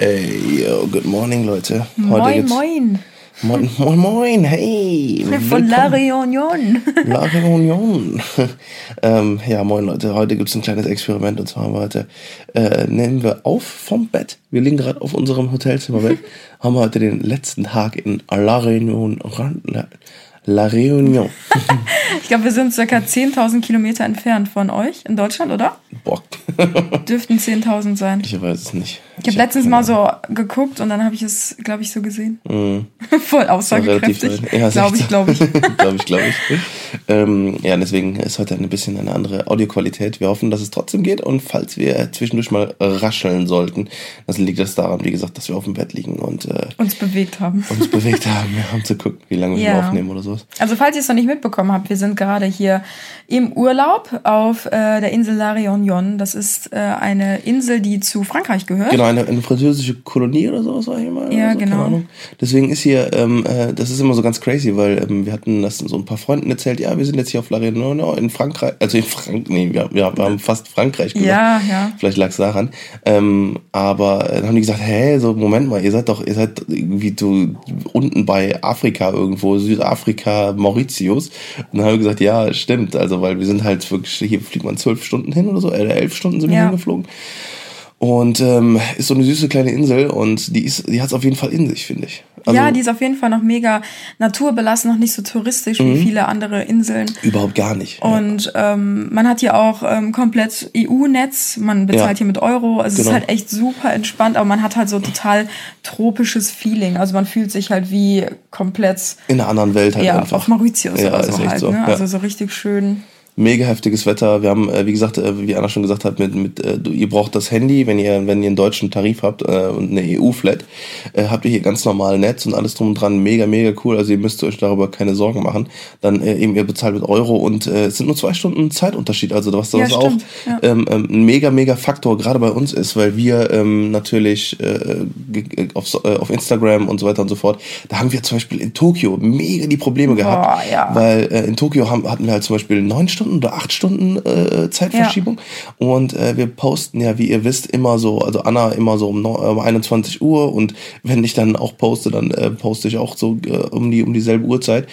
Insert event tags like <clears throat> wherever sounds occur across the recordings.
Ey, yo, good morning, Leute. Moin, moin. Moin, moin, moin, hey. <laughs> Von La Réunion. <laughs> La Réunion. <laughs> ähm, ja, moin, Leute. Heute gibt es ein kleines Experiment und zwar haben wir heute, äh, nehmen wir auf vom Bett. Wir liegen gerade auf unserem Hotelzimmerbett. haben wir heute den letzten Tag in La Réunion. La Réunion. <laughs> ich glaube, wir sind circa 10.000 Kilometer entfernt von euch in Deutschland, oder? Bock. <laughs> Dürften 10.000 sein. Ich weiß es nicht. Ich habe letztens mal so geguckt und dann habe ich es, glaube ich, so gesehen. Mm. <laughs> Voll aussagekräftig. Ja, glaube ich, glaube ich. glaube ich, glaube ich. Ähm, ja, deswegen ist heute ein bisschen eine andere Audioqualität. Wir hoffen, dass es trotzdem geht und falls wir zwischendurch mal rascheln sollten, dann liegt das daran, wie gesagt, dass wir auf dem Bett liegen und äh, uns bewegt haben. Uns bewegt haben, ja, um zu gucken, wie lange wir aufnehmen oder sowas. Also falls ihr es noch nicht mitbekommen habt, wir sind gerade hier im Urlaub auf äh, der Insel La Réunion. Das ist äh, eine Insel, die zu Frankreich gehört. Genau, eine, eine französische Kolonie oder so, sag ich mal. Ja, so, genau. Deswegen ist hier, ähm, äh, das ist immer so ganz crazy, weil ähm, wir hatten das so ein paar Freunden erzählt, ja, wir sind jetzt hier auf La Réunion in Frankreich, also in Frank, nee, wir, wir haben fast Frankreich gesagt. Ja, ja. Vielleicht lag es daran. Ähm, aber dann haben die gesagt, hä, so Moment mal, ihr seid doch, ihr seid irgendwie so unten bei Afrika irgendwo, Südafrika, Mauritius. Und dann haben wir gesagt, ja, stimmt, also weil wir sind halt wirklich, hier fliegt man zwölf Stunden hin oder so, äh, elf Stunden sind wir Ja. hingeflogen. Und ähm, ist so eine süße kleine Insel und die ist, die hat es auf jeden Fall in sich, finde ich. Also ja, die ist auf jeden Fall noch mega naturbelassen, noch nicht so touristisch Mhm. wie viele andere Inseln. überhaupt gar nicht. Und ähm, man hat hier auch ähm, komplett EU-Netz, man bezahlt Ja. hier mit Euro. Also es Genau. ist halt echt super entspannt, aber man hat halt so total tropisches Feeling. Also man fühlt sich halt wie komplett in einer anderen Welt halt ja, einfach. auf Mauritius Ja, oder ist so halt. so, Ne? ja. Also so richtig schön. Mega heftiges Wetter. Wir haben, äh, wie gesagt, äh, wie Anna schon gesagt hat, mit, mit äh, du, ihr braucht das Handy, wenn ihr, wenn ihr einen deutschen Tarif habt äh, und eine EU-Flat, äh, habt ihr hier ganz normal Netz und alles drum und dran. Mega, mega cool. Also ihr müsst euch darüber keine Sorgen machen. Dann äh, eben ihr bezahlt mit Euro und äh, es sind nur zwei Stunden Zeitunterschied. Also was das Ja, auch ja. ähm, ähm, ein mega, mega Faktor gerade bei uns ist, weil wir ähm, natürlich äh, ge- auf, äh, auf Instagram und so weiter und so fort, da haben wir zum Beispiel in Tokio mega die Probleme gehabt, Boah, ja. weil äh, in Tokio haben, hatten wir halt zum Beispiel neun Stunden oder acht Stunden äh, Zeitverschiebung und äh, wir posten ja, wie ihr wisst, immer so, also Anna immer so um, um 21 Uhr und wenn ich dann auch poste, dann äh, poste ich auch so äh, um die um dieselbe Uhrzeit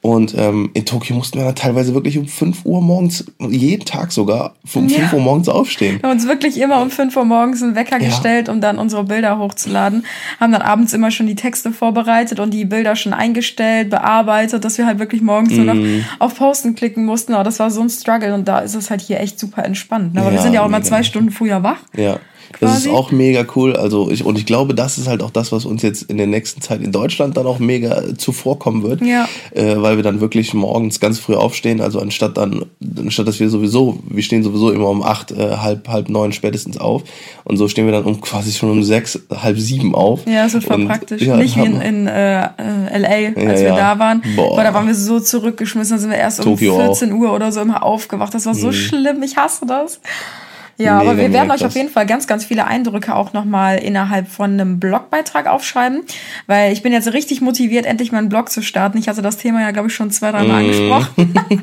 und ähm, in Tokio mussten wir dann teilweise wirklich um 5 Uhr morgens, jeden Tag sogar, um Ja. 5 Uhr morgens aufstehen. Wir haben uns wirklich immer um 5 Uhr morgens einen Wecker Ja. gestellt, um dann unsere Bilder hochzuladen. Haben dann abends immer schon die Texte vorbereitet und die Bilder schon eingestellt, bearbeitet, dass wir halt wirklich morgens nur Mhm. noch auf Posten klicken mussten. Aber das war so ein Struggle und da ist es halt hier echt super entspannt. Ne? Aber wir Ja, sind ja auch immer mega. zwei Stunden früher wach. Ja. Das ist auch mega cool. Also ich, und ich glaube, das ist halt auch das, was uns jetzt in der nächsten Zeit in Deutschland dann auch mega zuvorkommen wird. Ja. Äh, weil wir dann wirklich morgens ganz früh aufstehen. Also anstatt dann, anstatt dass wir sowieso, wir stehen sowieso immer um acht, äh, halb, halb neun spätestens auf. Und so stehen wir dann um quasi schon um sechs, halb sieben auf. Ja, das ist voll Und, praktisch. ja, Nicht wie in, in äh, LA, als Ja, wir da waren. Boah. Boah, da waren wir so zurückgeschmissen, da sind wir erst um Tokio auch. Mhm. 14 Uhr oder so immer aufgewacht. Das war so schlimm, ich hasse das. Ja, aber Mega, wir werden euch auf jeden Fall ganz, ganz viele Eindrücke auch nochmal innerhalb von einem Blogbeitrag aufschreiben, weil ich bin jetzt richtig motiviert, endlich meinen Blog zu starten. Ich hatte das Thema ja, glaube ich, schon zwei, drei Mal Mhm. angesprochen <laughs> <laughs> und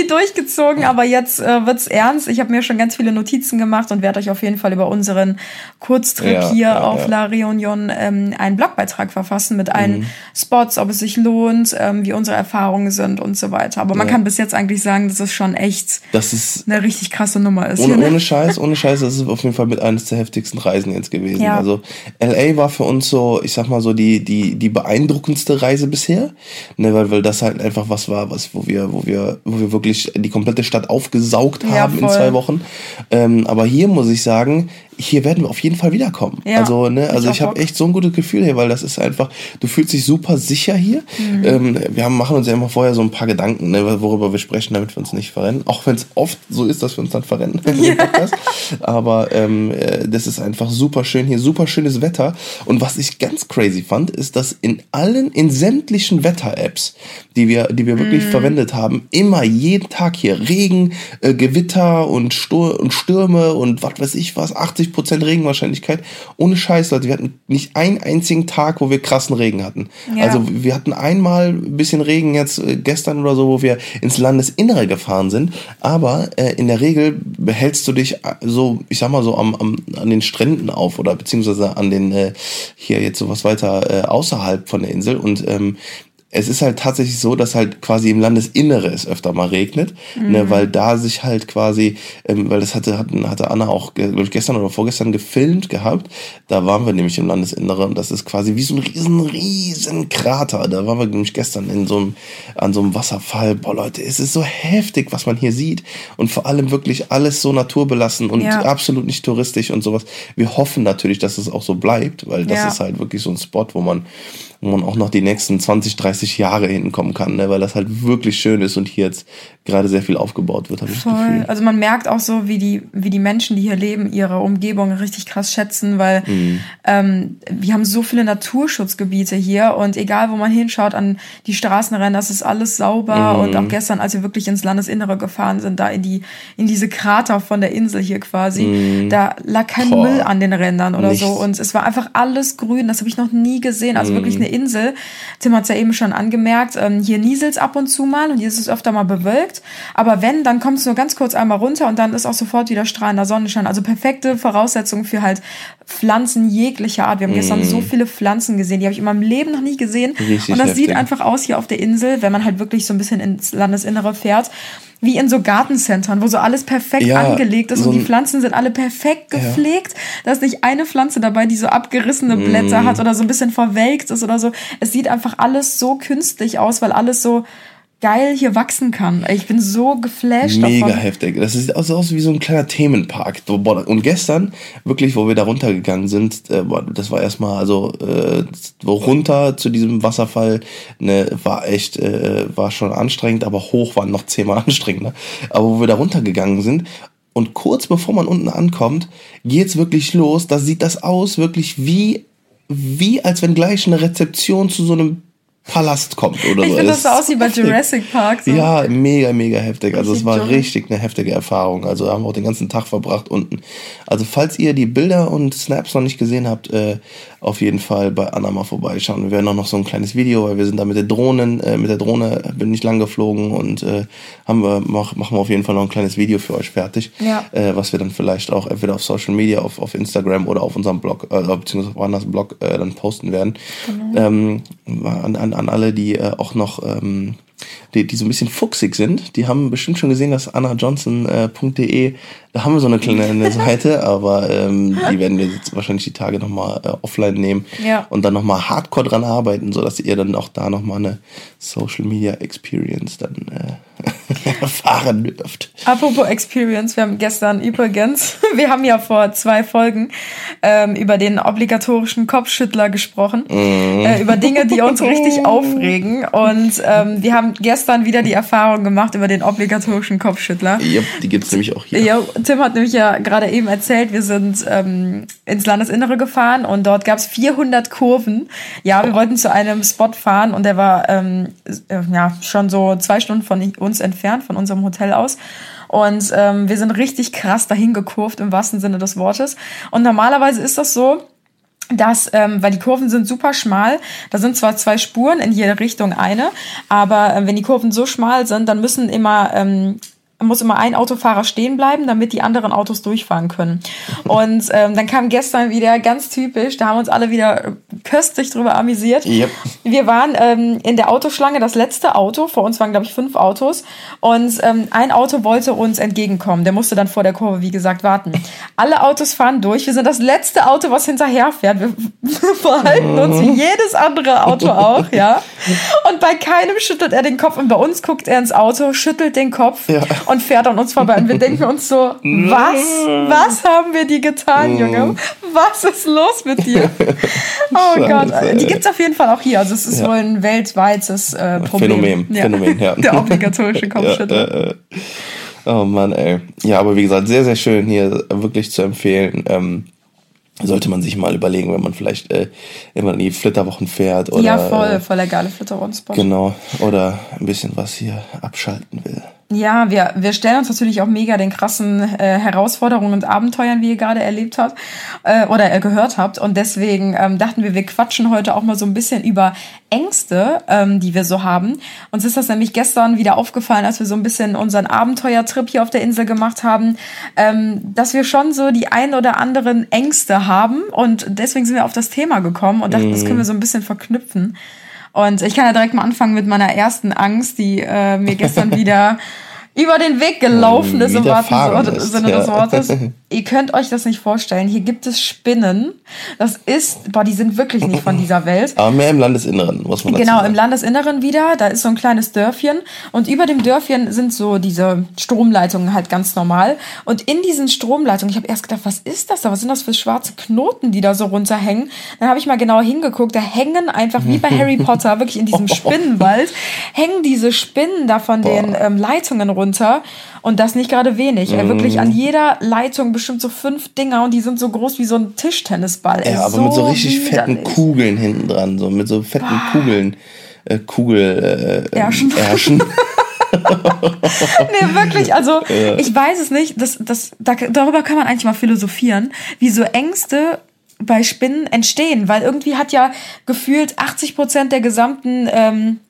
nie durchgezogen, aber jetzt äh, wird's ernst. Ich habe mir schon ganz viele Notizen gemacht und werde euch auf jeden Fall über unseren Kurztrip Ja, hier ja, auf ja. La Réunion ähm, einen Blogbeitrag verfassen mit allen Spots, ob es sich lohnt, ähm, wie unsere Erfahrungen sind und so weiter. Aber man kann bis jetzt eigentlich sagen, dass es schon echt Das ist eine richtig krasse Nummer ist. Ohne, hier, ne? ohne Scheiß, ohne Scheiß, das ist auf jeden Fall mit eines der heftigsten Reisen jetzt gewesen. Ja. Also LA war für uns so, ich sag mal so die die die beeindruckendste Reise bisher, ne, weil weil das halt einfach was war, was wo wir wo wir wo wir wirklich die komplette Stadt aufgesaugt Ja, haben in voll. zwei Wochen. Ähm, aber hier muss ich sagen, hier werden wir auf jeden Fall wiederkommen. Ja, also ne, ich also ich habe echt so ein gutes Gefühl hier, weil das ist einfach, du fühlst dich super sicher hier. Mhm. Ähm, wir haben, machen uns ja immer vorher so ein paar Gedanken, ne, worüber wir sprechen, damit wir uns nicht verrennen. Auch wenn es oft so ist, dass wir uns dann verrennen. <laughs> im Podcast. Aber ähm, äh, das ist einfach super schön hier, super schönes Wetter. Und was ich ganz crazy fand, ist, dass in allen, in sämtlichen Wetter-Apps, die wir, die wir wirklich Mhm. verwendet haben, immer jeden Tag hier Regen, äh, Gewitter und, Stur und Stürme und was weiß ich was, 80 90% Regenwahrscheinlichkeit. Ohne Scheiß, Leute, wir hatten nicht einen einzigen Tag, wo wir krassen Regen hatten. Ja. Also wir hatten einmal ein bisschen Regen jetzt äh, gestern oder so, wo wir ins Landesinnere gefahren sind. Aber äh, in der Regel behältst du dich äh, so, ich sag mal so, am, am, an den Stränden auf oder beziehungsweise an den, äh, hier jetzt sowas weiter äh, außerhalb von der Insel. Und ähm, es ist halt tatsächlich so, dass halt quasi im Landesinnere es öfter mal regnet, ne, mhm. ne, weil da sich halt quasi, ähm, weil das hatte, hatte, hatte Anna auch, glaube ich, gestern oder vorgestern gefilmt gehabt. Da waren wir nämlich im Landesinnere und das ist quasi wie so ein riesen, riesen Krater. Da waren wir nämlich gestern in so einem, an so einem Wasserfall. Boah, Leute, es ist so heftig, was man hier sieht und vor allem wirklich alles so naturbelassen und ja. absolut nicht touristisch und sowas. Wir hoffen natürlich, dass es auch so bleibt, weil das ja. ist halt wirklich so ein Spot, wo man wo man auch noch die nächsten 20, 30 Jahre hinkommen kann, ne? weil das halt wirklich schön ist und hier jetzt gerade sehr viel aufgebaut wird, habe ich Voll. das Gefühl. Also man merkt auch so, wie die, wie die Menschen, die hier leben, ihre Umgebung richtig krass schätzen, weil mhm. ähm, wir haben so viele Naturschutzgebiete hier und egal, wo man hinschaut an die Straßenrennen, das ist alles sauber mhm. und auch gestern, als wir wirklich ins Landesinnere gefahren sind, da in die, in diese Krater von der Insel hier quasi, mhm. da lag kein Boah. Müll an den Rändern oder Nichts. so und es war einfach alles grün, das habe ich noch nie gesehen, also wirklich eine Insel. Tim hat es ja eben schon angemerkt, ähm, hier nieselt ab und zu mal und hier ist es öfter mal bewölkt. Aber wenn, dann kommt es nur ganz kurz einmal runter und dann ist auch sofort wieder strahlender Sonnenschein. Also perfekte Voraussetzungen für halt Pflanzen jeglicher Art. Wir haben mm. gestern so viele Pflanzen gesehen, die habe ich in meinem Leben noch nie gesehen. Richtig und das heftig. sieht einfach aus hier auf der Insel, wenn man halt wirklich so ein bisschen ins Landesinnere fährt wie in so Gartencentern, wo so alles perfekt ja, angelegt ist so und die Pflanzen sind alle perfekt gepflegt. Ja. Da ist nicht eine Pflanze dabei, die so abgerissene Blätter mm. hat oder so ein bisschen verwelkt ist oder so. Es sieht einfach alles so künstlich aus, weil alles so geil hier wachsen kann. Ich bin so geflasht Mega davon. heftig. Das sieht aus, aus wie so ein kleiner Themenpark. Und gestern, wirklich, wo wir da runtergegangen sind, äh, das war erstmal, also äh, runter zu diesem Wasserfall, ne, war echt, äh, war schon anstrengend, aber hoch war noch zehnmal <laughs> anstrengender. Aber wo wir da runtergegangen sind, und kurz bevor man unten ankommt, geht's wirklich los. Da sieht das aus, wirklich wie, wie als wenn gleich eine Rezeption zu so einem Palast kommt oder ich so. Ich finde das so aus wie bei Jurassic Park. So. Ja, mega, mega heftig. Also es war richtig eine heftige Erfahrung. Also haben wir auch den ganzen Tag verbracht unten. Also falls ihr die Bilder und Snaps noch nicht gesehen habt, äh, auf jeden Fall bei Anna mal vorbeischauen. Wir werden auch noch so ein kleines Video, weil wir sind da mit der Drohnen, äh, mit der Drohne bin ich lang geflogen und äh, haben wir, mach, machen wir auf jeden Fall noch ein kleines Video für euch fertig, ja. äh, was wir dann vielleicht auch entweder auf Social Media, auf, auf Instagram oder auf unserem Blog, äh, beziehungsweise auf Annas Blog äh, dann posten werden. Genau. Ähm, an, an, an alle, die äh, auch noch ähm, die, die so ein bisschen fuchsig sind, die haben bestimmt schon gesehen, dass annajohnson.de, äh, da haben wir so eine kleine Seite, <laughs> aber ähm, die werden wir jetzt wahrscheinlich die Tage nochmal äh, offline nehmen ja. und dann nochmal hardcore dran arbeiten, sodass ihr dann auch da nochmal eine Social Media Experience dann äh, <laughs> erfahren dürft. Apropos Experience, wir haben gestern übrigens, <laughs> wir haben ja vor zwei Folgen ähm, über den obligatorischen Kopfschüttler gesprochen, mm. äh, über Dinge, die uns richtig aufregen und ähm, wir haben gestern wieder die Erfahrung gemacht über den obligatorischen Kopfschüttler. Ja, die gibt es nämlich auch hier. Ja, Tim hat nämlich ja gerade eben erzählt, wir sind ähm, ins Landesinnere gefahren und dort gab es 400 Kurven. Ja, wir wollten zu einem Spot fahren und der war ähm, äh, ja schon so zwei Stunden von uns entfernt, von unserem Hotel aus. Und ähm, wir sind richtig krass dahin gekurvt im wahrsten Sinne des Wortes. Und normalerweise ist das so, dass, ähm, weil die Kurven sind super schmal, da sind zwar zwei Spuren in jede Richtung eine, aber äh, wenn die Kurven so schmal sind, dann müssen immer ähm, muss immer ein Autofahrer stehen bleiben, damit die anderen Autos durchfahren können. Und ähm, dann kam gestern wieder ganz typisch, da haben uns alle wieder köstlich drüber amüsiert. Yep. Wir waren ähm, in der Autoschlange das letzte Auto, vor uns waren glaube ich fünf Autos und ähm, ein Auto wollte uns entgegenkommen. Der musste dann vor der Kurve, wie gesagt, warten. Alle Autos fahren durch. Wir sind das letzte Auto, was hinterher fährt. Wir, <laughs> wir verhalten uns wie jedes andere Auto auch, ja. <laughs> Und bei keinem schüttelt er den Kopf und bei uns guckt er ins Auto, schüttelt den Kopf. Ja und fährt an uns vorbei. Und wir denken uns so, <laughs> was? Was haben wir die getan, Junge? Was ist los mit dir? <laughs> Oh Scheiße, Gott. Die gibt es auf jeden Fall auch hier. Also es ist ja. wohl ein weltweites äh, Problem. Phänomen. Ja. Phänomen, ja. <laughs> Der obligatorische Kopfschüttel. Ja, äh, oh Mann, ey. Ja, aber wie gesagt, sehr, sehr schön hier wirklich zu empfehlen. Ähm, sollte man sich mal überlegen, wenn man vielleicht äh, immer in die Flitterwochen fährt. Oder, ja, voll, voll der geile Flitterwochen-Spot. Genau, oder ein bisschen was hier abschalten will. Ja, wir, wir stellen uns natürlich auch mega den krassen äh, Herausforderungen und Abenteuern, wie ihr gerade erlebt habt äh, oder äh, gehört habt. Und deswegen ähm, dachten wir, wir quatschen heute auch mal so ein bisschen über Ängste, ähm, die wir so haben. Uns ist das nämlich gestern wieder aufgefallen, als wir so ein bisschen unseren Abenteuertrip hier auf der Insel gemacht haben, ähm, dass wir schon so die ein oder anderen Ängste haben. Und deswegen sind wir auf das Thema gekommen und dachten, mhm. das können wir so ein bisschen verknüpfen. Und ich kann ja direkt mal anfangen mit meiner ersten Angst, die äh, mir gestern <laughs> wieder über den Weg gelaufen ist im wahrsten Sinne des Wortes. <laughs> Ihr könnt euch das nicht vorstellen. Hier gibt es Spinnen. Das ist, boah, die sind wirklich nicht von dieser Welt. Aber mehr im Landesinneren, muss man dazu Genau, sagen. im Landesinneren wieder. Da ist so ein kleines Dörfchen. Und über dem Dörfchen sind so diese Stromleitungen halt ganz normal. Und in diesen Stromleitungen, ich habe erst gedacht, was ist das da? Was sind das für schwarze Knoten, die da so runterhängen? Dann habe ich mal genauer hingeguckt. Da hängen einfach wie bei Harry <laughs> Potter, wirklich in diesem <laughs> Spinnenwald, hängen diese Spinnen da von boah. den ähm, Leitungen runter. Und das nicht gerade wenig. Mhm. wirklich an jeder Leitung bestimmt so fünf Dinger und die sind so groß wie so ein Tischtennisball. Ja, aber so mit so richtig widerlich. fetten Kugeln hinten dran, so mit so fetten Boah. Kugeln, äh, Kugel, äh, Ärschen. Ärschen. <laughs> <laughs> nee, wirklich, also ich weiß es nicht, das, das, da, darüber kann man eigentlich mal philosophieren, wie so Ängste bei Spinnen entstehen, weil irgendwie hat ja gefühlt 80 Prozent der gesamten ähm,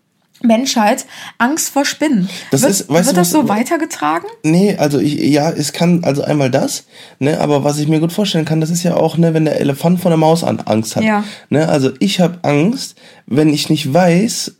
Menschheit Angst vor Spinnen. Das wird, ist, weißt wird du, das so weitergetragen? Nee, also ich, ja, es kann, also einmal das, ne, aber was ich mir gut vorstellen kann, das ist ja auch, ne, wenn der Elefant vor der Maus an Angst hat. Ja. Ne, also ich habe Angst, wenn ich nicht weiß,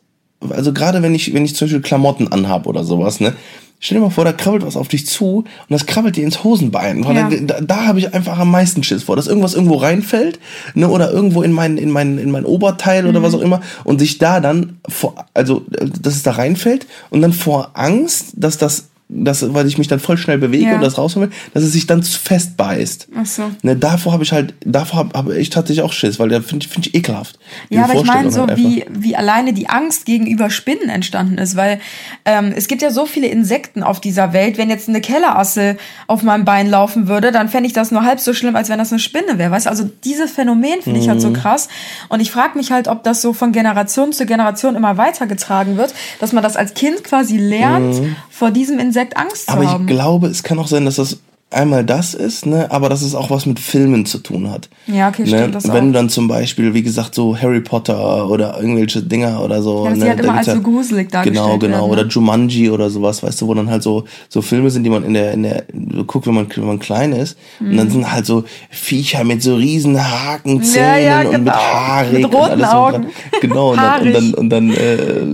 also gerade wenn ich, wenn ich zum Beispiel Klamotten anhab oder sowas, ne, Stell dir mal vor, da krabbelt was auf dich zu und das krabbelt dir ins Hosenbein. Ja. Da, da habe ich einfach am meisten Schiss vor, dass irgendwas irgendwo reinfällt ne, oder irgendwo in mein, in mein, in mein Oberteil mhm. oder was auch immer und sich da dann, vor, also dass es da reinfällt und dann vor Angst, dass das das, weil ich mich dann voll schnell bewege ja. und das rausholen will, dass es sich dann fest beißt. Ach so. Ne, davor habe ich halt, davor habe hab ich tatsächlich auch Schiss, weil der finde ich, find ich ekelhaft. Ja, aber ich meine so, halt wie, wie alleine die Angst gegenüber Spinnen entstanden ist, weil ähm, es gibt ja so viele Insekten auf dieser Welt. Wenn jetzt eine Kellerasse auf meinem Bein laufen würde, dann fände ich das nur halb so schlimm, als wenn das eine Spinne wäre. Weißt Also dieses Phänomen finde ich halt so mhm. krass. Und ich frage mich halt, ob das so von Generation zu Generation immer weitergetragen wird, dass man das als Kind quasi lernt, mhm. vor diesem Insekt Insekt Angst zu aber haben. Aber ich glaube, es kann auch sein, dass das einmal das ist, ne, aber dass es auch was mit Filmen zu tun hat. Ja, okay, ne? stimmt das Wenn auch. du dann zum Beispiel, wie gesagt, so Harry Potter oder irgendwelche Dinger oder so. Ja, ne, halt immer als so gruselig dargestellt Genau, genau. Werden, ne? Oder Jumanji oder sowas, weißt du, wo dann halt so, so Filme sind, die man in der, in der, so guckt, wenn man, wenn man klein ist. Mhm. Und dann mhm. sind halt so Viecher mit so riesen Hakenzähnen ja, ja, genau. und mit genau. haarig mit roten und alles Augen. Und genau, und dann, und dann, und dann äh,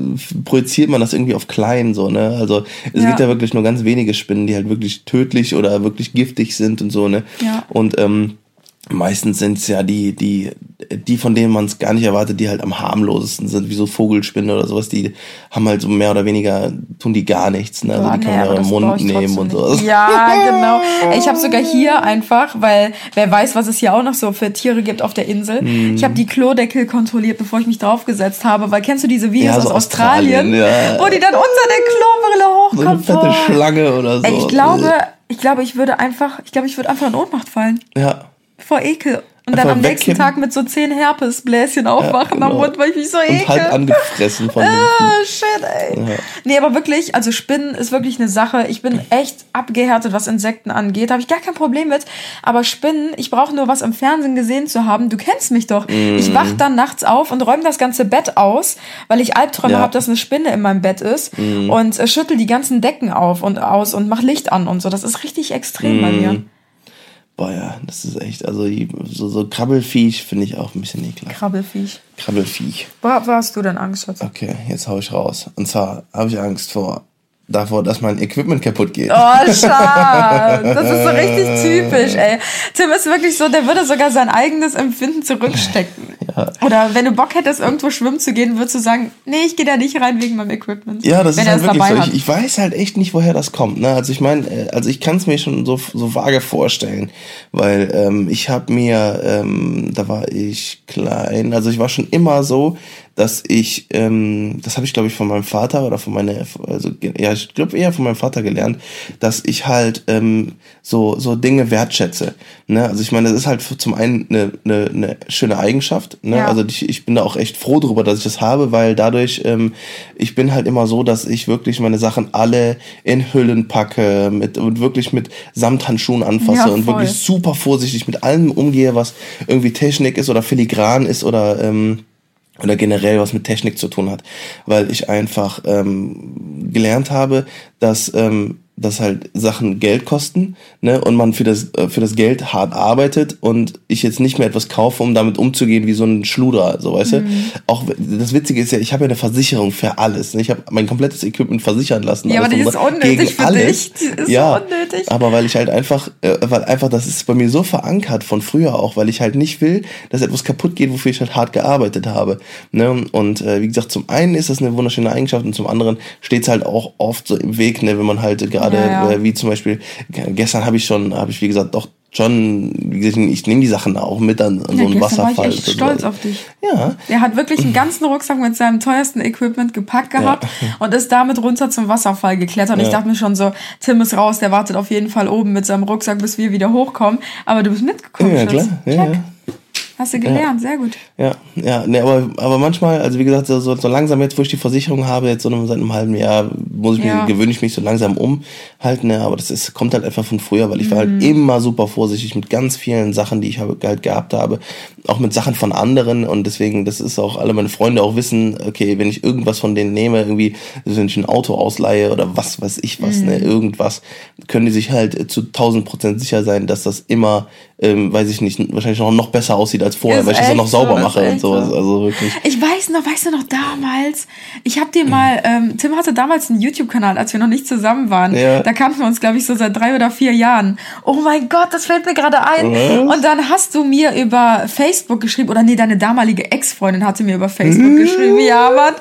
projiziert man das irgendwie auf klein, so, ne. Also es ja. gibt ja wirklich nur ganz wenige Spinnen, die halt wirklich tödlich oder wirklich wirklich giftig sind und so, ne? Ja. Und ähm, meistens sind es ja die, die, die, von denen man es gar nicht erwartet, die halt am harmlosesten sind, wie so Vogelspinne oder sowas, die haben halt so mehr oder weniger, tun die gar nichts, ne? Also die kann man ja im Mund nehmen und sowas. Ja, genau. <laughs> Ich habe sogar hier einfach, weil wer weiß, was es hier auch noch so für Tiere gibt auf der Insel. Mm. Ich habe die Klodeckel kontrolliert, bevor ich mich draufgesetzt habe, weil kennst du diese Videos ja, so aus Australien, Australien ja. wo die dann unter der Klobrille hochkommen? So eine fette Schlange oder so. Ey, ich glaube, ich glaube, ich würde einfach, ich glaube, ich würde einfach in Ohnmacht fallen. Ja. Vor Ekel. Und Einfach dann am nächsten Tag mit so zehn Herpesbläschen aufwachen ja, genau. am Mund, weil ich mich so ekel. Und halt angefressen von Ah, shit, ey. Ja. Nee, aber wirklich, also Spinnen ist wirklich eine Sache. Ich bin echt abgehärtet, was Insekten angeht. Habe ich gar kein Problem mit. Aber Spinnen, ich brauche nur was im Fernsehen gesehen zu haben. Du kennst mich doch. Mm. Ich wach dann nachts auf und räume das ganze Bett aus, weil ich Albträume ja. habe, dass eine Spinne in meinem Bett ist. Mm. Und äh, schüttel die ganzen Decken auf und aus und mach Licht an und so. Das ist richtig extrem mm. bei mir. Boah, ja, das ist echt, also so, so Krabbelfiech finde ich auch ein bisschen eklig. Krabbelfiech. Krabbelfiech. Wo, wo hast du denn Angst, Schatz? Okay, jetzt hau ich raus. Und zwar habe ich Angst vor davor, dass mein Equipment kaputt geht. Oh, <laughs> schade. Das ist so richtig <laughs> typisch, ey. Tim ist wirklich so, der würde sogar sein eigenes Empfinden zurückstecken. Ja. Oder wenn du Bock hättest, irgendwo schwimmen zu gehen, würdest du sagen, nee, ich gehe da nicht rein wegen meinem Equipment. Ja, das ist halt wirklich so. Ich, ich, weiß halt echt nicht, woher das kommt. Ne? Also ich meine, äh, also ich kann es mir schon so, so vage vorstellen, weil ähm, ich habe mir, ähm, da war ich klein, also ich war schon immer so, dass ich, ähm, das habe ich glaube ich von meinem Vater oder von meiner, also ja, ich glaube eher von meinem Vater gelernt, dass ich halt ähm, so so Dinge wertschätze. Ne? Also ich meine, das ist halt zum einen eine, eine, eine schöne Eigenschaft, Ne? Ja. Also ich, ich bin da auch echt froh drüber, dass ich das habe, weil dadurch, ähm, ich bin halt immer so, dass ich wirklich meine Sachen alle in Hüllen packe mit, und wirklich mit Samthandschuhen anfasse ja, und wirklich super vorsichtig mit allem umgehe, was irgendwie Technik ist oder filigran ist oder ähm, oder generell was mit Technik zu tun hat, weil ich einfach ähm, gelernt habe, dass ähm, dass halt Sachen Geld kosten, ne, und man für das, äh, für das Geld hart arbeitet und ich jetzt nicht mehr etwas kaufe, um damit umzugehen wie so ein Schluder, so weißt mhm. du. Auch das Witzige ist ja, ich habe ja eine Versicherung für alles. Ne? Ich habe mein komplettes Equipment versichern lassen. Ja, aber die ist unnötig für alles. dich. Die ist ja, unnötig. Aber weil ich halt einfach, äh, weil einfach, das ist bei mir so verankert von früher auch, weil ich halt nicht will, dass etwas kaputt geht, wofür ich halt hart gearbeitet habe. Ne? Und äh, wie gesagt, zum einen ist das eine wunderschöne Eigenschaft und zum anderen steht es halt auch oft so im Weg, ne, wenn man halt gerade gerade, ja, ja. Äh, wie zum Beispiel, gestern habe ich schon, habe ich wie gesagt doch schon, ich nehme die Sachen auch mit an, an ja, so einen Wasserfall. War ich echt stolz auf dich. Ja. Er hat wirklich einen ganzen Rucksack mit seinem teuersten Equipment gepackt gehabt ja. und ist damit runter zum Wasserfall geklettert. Und ja. ich dachte mir schon so, Tim ist raus, der wartet auf jeden Fall oben mit seinem Rucksack, bis wir wieder hochkommen. Aber du bist mitgekommen. Ja, klar. Ja. Hast du gelernt, ja. sehr gut. Ja, ja, ne, aber, aber manchmal, also wie gesagt, so, so langsam jetzt, wo ich die Versicherung habe, jetzt so seit einem halben Jahr, muss ich ja. mir, gewöhne ich mich so langsam um halt, ne, aber das ist, kommt halt einfach von früher, weil ich war halt mhm. halt immer super vorsichtig mit ganz vielen Sachen, die ich halt gehabt habe, auch mit Sachen von anderen und deswegen, das ist auch, alle meine Freunde auch wissen, okay, wenn ich irgendwas von denen nehme, irgendwie, wenn ich ein Auto ausleihe oder was weiß ich was, ne, mhm. ne, irgendwas, können die sich halt zu 1000 Prozent sicher sein, dass das immer, ähm, weiß ich nicht, wahrscheinlich noch, noch besser aussieht als vorher, ist weil ich das auch noch sauber so, mache und sowas. Also wirklich. Ich weiß noch, weißt du noch damals? Ich habe dir mal, <clears throat> ähm, Tim hatte damals einen YouTube-Kanal, als wir noch nicht zusammen waren. Ja. Da kannten wir uns, glaube ich, so seit drei oder vier Jahren. Oh mein Gott, das fällt mir gerade ein. Was? Und dann hast du mir über Facebook geschrieben, oder nee, deine damalige Ex-Freundin hatte mir über Facebook hm? geschrieben, ja, Mann.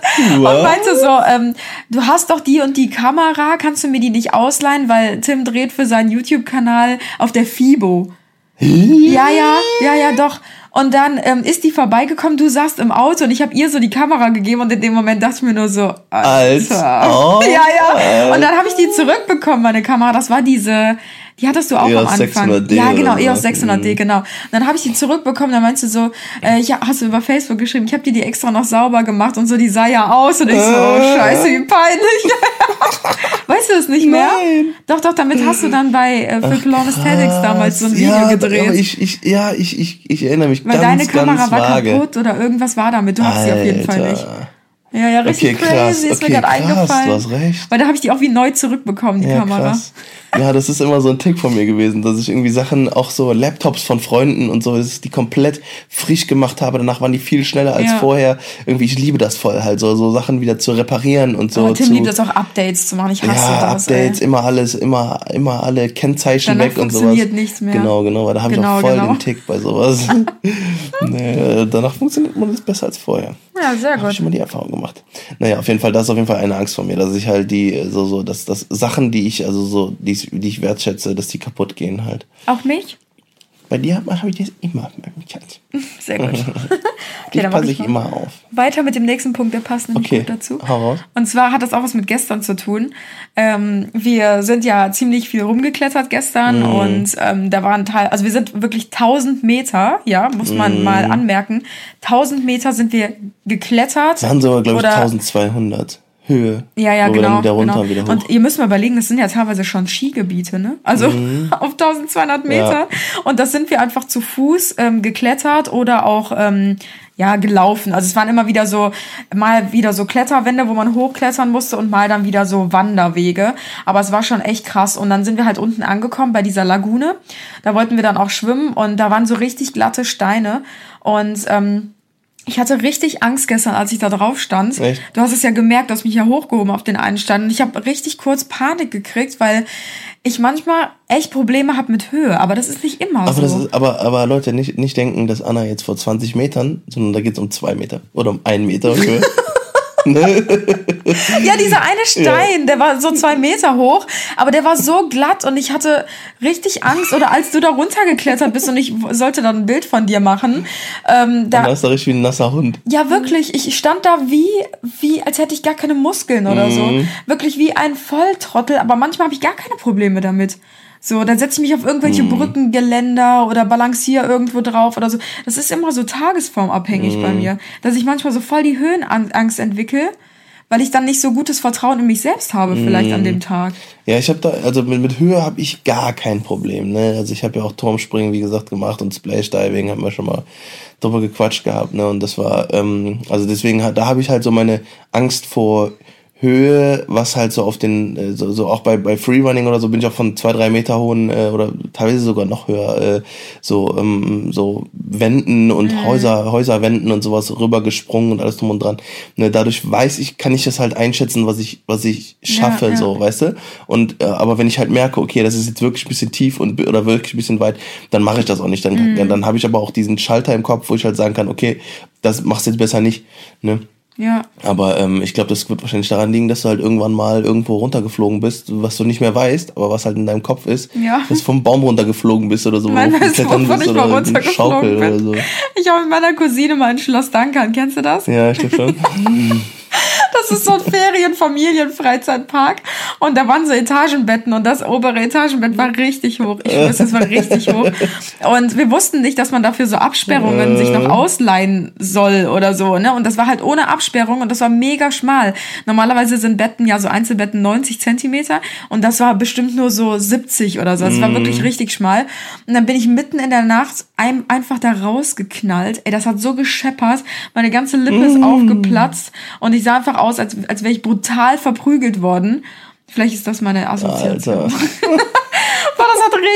Was? Und meinte so, ähm, du hast doch die und die Kamera, kannst du mir die nicht ausleihen, weil Tim dreht für seinen YouTube-Kanal auf der FIBO. Ja, ja, ja, ja, doch. Und dann ähm, ist die vorbeigekommen, du saßt im Auto und ich habe ihr so die Kamera gegeben und in dem Moment dachte ich mir nur so, Alter. Oh. <laughs> Ja, ja. Und dann habe ich die zurückbekommen, meine Kamera. Das war diese, die hattest du auch EOS am Anfang. 600D ja, genau, EOS 600D, mhm. genau. Und dann habe ich die zurückbekommen, dann meinst du so, äh, ja, hast du über Facebook geschrieben, ich habe dir die extra noch sauber gemacht und so, die sah ja aus und ich so, oh, scheiße, wie peinlich. <laughs> weißt du es nicht mehr? Nein. Doch, doch, damit hast du dann bei äh, Philip Aesthetics damals so ein Video ja, gedreht. Ich, ich, ja, ich, ich, ich erinnere mich Weil ganz, deine Kamera war vage. kaputt oder irgendwas war damit, du hast sie auf jeden Fall nicht. Ja, ja, richtig okay, krass. crazy. Ist okay, mir gerade eingefallen. Du hast recht. Weil da habe ich die auch wie neu zurückbekommen, die ja, Kamera. Krass. Ja, das ist immer so ein Tick von mir gewesen, dass ich irgendwie Sachen, auch so Laptops von Freunden und so, dass ich die komplett frisch gemacht habe. Danach waren die viel schneller als ja. vorher. Irgendwie, ich liebe das voll halt, so, so Sachen wieder zu reparieren und so. Aber Tim zu, liebt es auch Updates zu machen. Ich hasse ja, das. Updates, ey. immer alles, immer, immer alle Kennzeichen danach weg und sowas. funktioniert nichts mehr. Genau, genau, weil da habe genau, ich auch voll genau. den Tick bei sowas. <laughs> nee, danach funktioniert man das besser als vorher. Ja, sehr gut. Hab ich schon mal die Erfahrung gemacht. Naja, auf jeden Fall, das ist auf jeden Fall eine Angst von mir, dass ich halt die, so, so, dass, dass Sachen, die ich, also so, die, die ich wertschätze, dass die kaputt gehen halt. Auch mich? Bei dir habe ich das immer, Schatz. <laughs> Sehr gut. <laughs> okay, dann passe ich, ich immer auf. Weiter mit dem nächsten Punkt, der passt nämlich okay. gut dazu. Und zwar hat das auch was mit gestern zu tun. Ähm, wir sind ja ziemlich viel rumgeklettert gestern mm. und ähm, da waren Teil, also wir sind wirklich 1000 Meter, ja, muss man mm. mal anmerken. 1000 Meter sind wir geklettert. Waren sogar, glaube ich, 1200. Höhe. Ja, ja, genau. genau. Und ihr müsst mal überlegen, das sind ja teilweise schon Skigebiete, ne? Also mhm. <laughs> auf 1200 Meter. Ja. Und das sind wir einfach zu Fuß ähm, geklettert oder auch ähm, ja gelaufen. Also es waren immer wieder so mal wieder so Kletterwände, wo man hochklettern musste und mal dann wieder so Wanderwege. Aber es war schon echt krass. Und dann sind wir halt unten angekommen bei dieser Lagune. Da wollten wir dann auch schwimmen und da waren so richtig glatte Steine und ähm, ich hatte richtig Angst gestern, als ich da drauf stand. Echt? Du hast es ja gemerkt, du hast mich ja hochgehoben auf den einen Stand. Und ich habe richtig kurz Panik gekriegt, weil ich manchmal echt Probleme habe mit Höhe. Aber das ist nicht immer aber so. Das ist, aber, aber Leute, nicht, nicht denken, dass Anna jetzt vor 20 Metern, sondern da geht es um zwei Meter oder um einen Meter Höhe. <laughs> ja, dieser eine Stein, ja. der war so zwei Meter hoch, aber der war so glatt und ich hatte richtig Angst. Oder als du da runtergeklettert bist und ich sollte dann ein Bild von dir machen. Ähm, da, ist da richtig wie ein nasser Hund. Ja, wirklich. Ich stand da wie, wie als hätte ich gar keine Muskeln oder mhm. so. Wirklich wie ein Volltrottel, aber manchmal habe ich gar keine Probleme damit. So, dann setze ich mich auf irgendwelche mm. Brückengeländer oder balanciere irgendwo drauf oder so. Das ist immer so tagesformabhängig mm. bei mir, dass ich manchmal so voll die Höhenangst entwickle weil ich dann nicht so gutes Vertrauen in mich selbst habe, vielleicht mm. an dem Tag. Ja, ich habe da, also mit, mit Höhe habe ich gar kein Problem. Ne? Also ich habe ja auch Turmspringen, wie gesagt, gemacht und Splash Diving haben wir schon mal drüber gequatscht gehabt. Ne? Und das war, ähm, also deswegen, da habe ich halt so meine Angst vor Höhe, was halt so auf den, äh, so, so auch bei, bei Freerunning oder so bin ich auch von zwei, drei Meter hohen äh, oder teilweise sogar noch höher, äh, so, ähm, so Wänden und mhm. Häuser, Häuserwänden und sowas rübergesprungen und alles drum und dran. Ne, dadurch weiß ich, kann ich das halt einschätzen, was ich, was ich schaffe, ja, ja. so, weißt du? Und äh, aber wenn ich halt merke, okay, das ist jetzt wirklich ein bisschen tief und oder wirklich ein bisschen weit, dann mache ich das auch nicht. Dann, mhm. dann, dann habe ich aber auch diesen Schalter im Kopf, wo ich halt sagen kann, okay, das machst du jetzt besser nicht. Ne? Ja. Aber ähm, ich glaube, das wird wahrscheinlich daran liegen, dass du halt irgendwann mal irgendwo runtergeflogen bist, was du nicht mehr weißt, aber was halt in deinem Kopf ist, ja. dass du vom Baum runtergeflogen bist oder so. Nein, weißt du, wovon ich mal runtergeflogen bin? So. Ich habe mit meiner Cousine mal in Schloss Dankern, kennst du das? Ja, ich glaube schon. <laughs> Das ist so ein Ferien-Familien-Freizeitpark. Und da waren so Etagenbetten und das obere Etagenbett war richtig hoch. Ich wusste, es war richtig hoch. Und wir wussten nicht, dass man dafür so Absperrungen sich noch ausleihen soll oder so. Ne? Und das war halt ohne Absperrung und das war mega schmal. Normalerweise sind Betten ja so Einzelbetten 90 Zentimeter und das war bestimmt nur so 70 oder so. Das war wirklich mhm. richtig schmal. Und dann bin ich mitten in der Nacht ein, einfach da rausgeknallt. Ey, das hat so gescheppert. Meine ganze Lippe ist mm. aufgeplatzt und ich sah einfach aus, als, als wäre ich brutal verprügelt worden. Vielleicht ist das meine Assoziation. Alter. <laughs>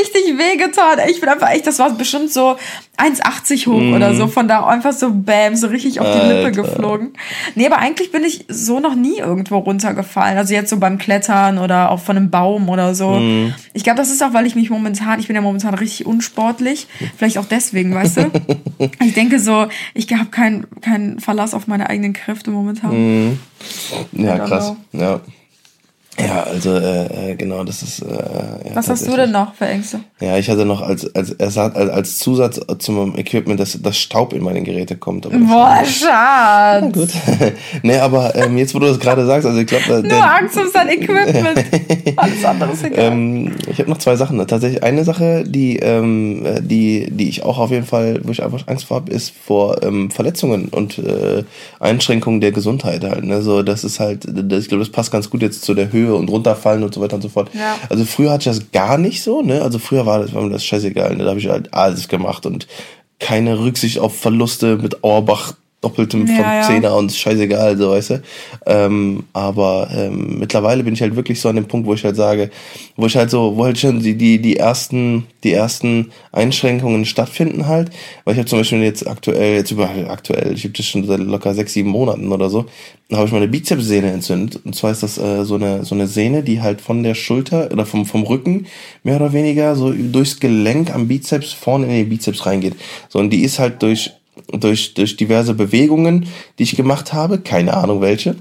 richtig wehgetan. Ich bin einfach echt, das war bestimmt so 1,80 hoch mm. oder so. Von da einfach so bam, so richtig auf die Alter. Lippe geflogen. Nee, aber eigentlich bin ich so noch nie irgendwo runtergefallen. Also jetzt so beim Klettern oder auch von einem Baum oder so. Mm. Ich glaube, das ist auch, weil ich mich momentan, ich bin ja momentan richtig unsportlich. Vielleicht auch deswegen, weißt du? <laughs> ich denke so, ich habe keinen kein Verlass auf meine eigenen Kräfte momentan. Mm. Ja, krass. Ja. Ja, also äh, äh, genau, das ist. Äh, ja, Was hast du denn noch für Ängste? Ja, ich hatte noch als als Ersatz, als, als Zusatz zum Equipment, dass das Staub in meine Geräte kommt. Aber Boah, schade. Ja, gut. <laughs> nee, aber ähm, jetzt, wo du das gerade sagst, also ich glaube. Nur Angst um sein Equipment. <laughs> Alles andere ist egal. Ähm, ich habe noch zwei Sachen. Tatsächlich eine Sache, die ähm, die die ich auch auf jeden Fall, wo ich einfach Angst vor habe, ist vor ähm, Verletzungen und äh, Einschränkungen der Gesundheit halt. Ne? So, das ist halt, das, ich glaube, das passt ganz gut jetzt zu der Höhe Höhe und runterfallen und so weiter und so fort. Ja. Also früher hatte ich das gar nicht so, ne? Also früher war, das, war mir das scheißegal, ne? Da habe ich halt alles gemacht und keine Rücksicht auf Verluste mit Auerbach doppeltem ja, von Zehner ja. und scheißegal, so weißt du. Ähm, aber ähm, mittlerweile bin ich halt wirklich so an dem Punkt, wo ich halt sage, wo ich halt so, wo halt schon die, die, die ersten, die ersten Einschränkungen stattfinden halt. Weil ich habe zum Beispiel jetzt aktuell, jetzt überall aktuell, ich habe das schon seit locker sechs, sieben Monaten oder so, da habe ich meine Bizepssehne entzündet. Und zwar ist das äh, so eine so eine Sehne, die halt von der Schulter oder vom, vom Rücken mehr oder weniger so durchs Gelenk am Bizeps vorne in den Bizeps reingeht. So, und die ist halt durch durch, durch diverse Bewegungen, die ich gemacht habe, keine Ahnung welche.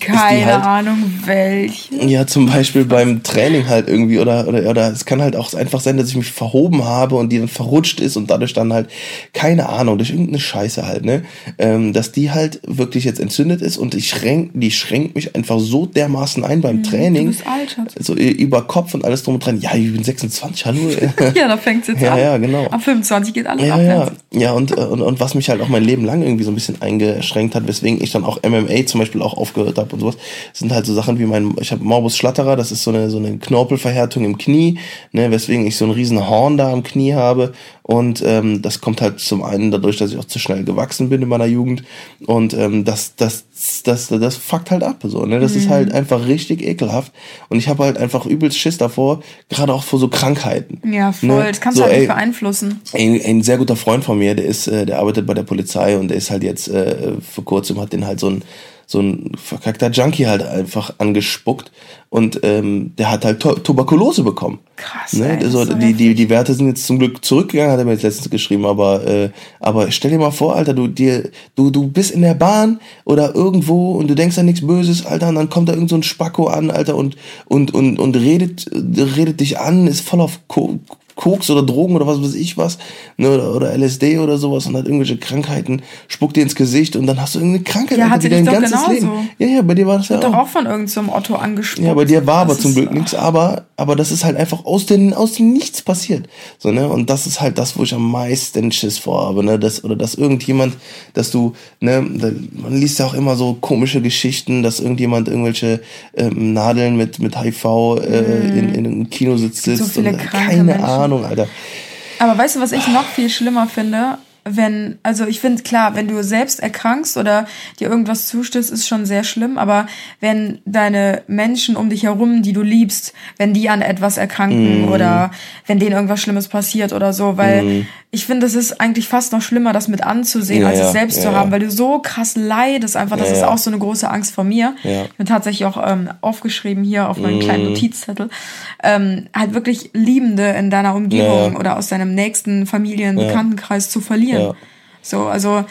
Keine halt, Ahnung welche. Ja, zum Beispiel beim Training halt irgendwie oder, oder, oder es kann halt auch einfach sein, dass ich mich verhoben habe und die dann verrutscht ist und dadurch dann halt, keine Ahnung, durch irgendeine Scheiße halt, ne, ähm, dass die halt wirklich jetzt entzündet ist und ich schränk, die schränkt mich einfach so dermaßen ein beim mhm, Training. Du bist alt, so über Kopf und alles drum und dran. Ja, ich bin 26, hallo. <laughs> ja, da fängt's jetzt <laughs> ja, an. Ja, genau. Ab 25 geht alles ja, abwärts. Ja, ja und, und, und was mich halt auch mein Leben lang irgendwie so ein bisschen eingeschränkt hat, weswegen ich dann auch MMA zum Beispiel auch aufgehört habe und sowas, sind halt so Sachen wie mein, ich habe Morbus Schlatterer, das ist so eine, so eine Knorpelverhärtung im Knie, ne, weswegen ich so ein riesen Horn da am Knie habe und ähm, das kommt halt zum einen dadurch, dass ich auch zu schnell gewachsen bin in meiner Jugend und ähm, das, das, das, das, das fuckt halt ab, so, ne, das mhm. ist halt einfach richtig ekelhaft und ich habe halt einfach übelst Schiss davor, gerade auch vor so Krankheiten. Ja, voll, ne? das kannst so, du halt ey, nicht beeinflussen. Ein, ein sehr guter Freund von mir, der ist, äh, der arbeitet bei der Polizei und der ist halt jetzt äh, vor kurzem hat den halt so ein so ein verkackter Junkie halt einfach angespuckt und ähm, der hat halt Tuberkulose bekommen. Krass. Ne? Ey, also, die, die, die Werte sind jetzt zum Glück zurückgegangen, hat er mir jetzt letztens geschrieben, aber, äh, aber stell dir mal vor, Alter, du, dir, du, du bist in der Bahn oder irgendwo und du denkst an nichts Böses, Alter, und dann kommt da irgend so ein Spacko an, Alter, und, und, und, und redet, redet dich an, ist voll auf Co Koks oder Drogen oder was weiß ich was, ne, oder, oder LSD oder sowas und hat irgendwelche Krankheiten, spuckt dir ins Gesicht und dann hast du irgendeine Krankheit ja, hatte dein ganzes genauso. Leben. Ja, ja, bei dir war das ja auch. doch auch von irgendeinem so Otto angesprochen. Ja, bei dir war aber zum Glück nichts, aber, aber das ist halt einfach aus den, aus dem Nichts passiert. So, ne, und das ist halt das, wo ich am meisten Schiss vor habe, ne, das, oder dass irgendjemand, dass du, ne, man liest ja auch immer so komische Geschichten, dass irgendjemand irgendwelche ähm, Nadeln mit, mit HIV äh, mm. in, in einem Kino sitzt. So viele und, keine Menschen. Ahnung, Alter. Aber weißt du, was ich noch viel schlimmer finde? Wenn, also ich finde klar, wenn du selbst erkrankst oder dir irgendwas zustößt, ist schon sehr schlimm, aber wenn deine Menschen um dich herum, die du liebst, wenn die an etwas erkranken mm. oder wenn denen irgendwas Schlimmes passiert oder so, weil mm. ich finde, es ist eigentlich fast noch schlimmer, das mit anzusehen, ja, als es selbst ja, zu haben, weil du so krass leidest einfach, das ist auch so eine große Angst vor mir. Ich bin tatsächlich auch ähm, aufgeschrieben hier auf meinem mm. kleinen Notizzettel, ähm, halt wirklich Liebende in deiner Umgebung oder aus deinem nächsten Familien-, Bekanntenkreis zu verlieren passieren. Ja. So, also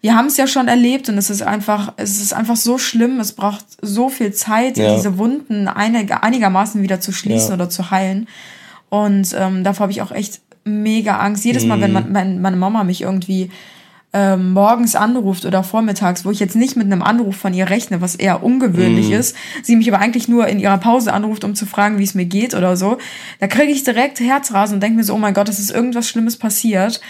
wir haben es ja schon erlebt und es ist einfach, es ist einfach so schlimm. Es braucht so viel Zeit, ja. diese Wunden einig, einigermaßen wieder zu schließen ja. oder zu heilen. Und ähm, davor habe ich auch echt mega Angst. Jedes Mal, wenn mhm. man, meine Mama mich irgendwie ähm, morgens anruft oder vormittags, wo ich jetzt nicht mit einem Anruf von ihr rechne, was eher ungewöhnlich mm. ist, sie mich aber eigentlich nur in ihrer Pause anruft, um zu fragen, wie es mir geht oder so, da kriege ich direkt Herzrasen und denke mir so, oh mein Gott, es ist irgendwas Schlimmes passiert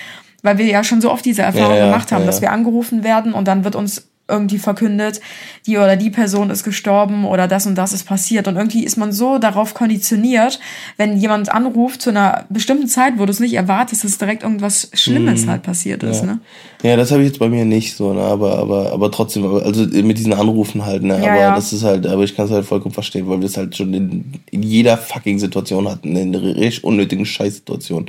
weil wir ja schon so oft diese Erfahrung ja, gemacht haben, dass wir angerufen werden und dann wird uns irgendwie verkündet, die oder die Person ist gestorben oder das und das ist passiert. Und irgendwie ist man so darauf konditioniert, wenn jemand anruft zu einer bestimmten Zeit, wo du es nicht erwartest, dass direkt irgendwas Schlimmes mhm. halt passiert ist. Ja, ne? ja das habe ich jetzt bei mir nicht so, ne? aber, aber, aber trotzdem, also mit diesen Anrufen halt, ne? Ja, aber ja. das ist halt, aber ich kann es halt vollkommen verstehen, weil wir es halt schon in, in jeder fucking Situation hatten, in einer richtig unnötigen Scheißsituation.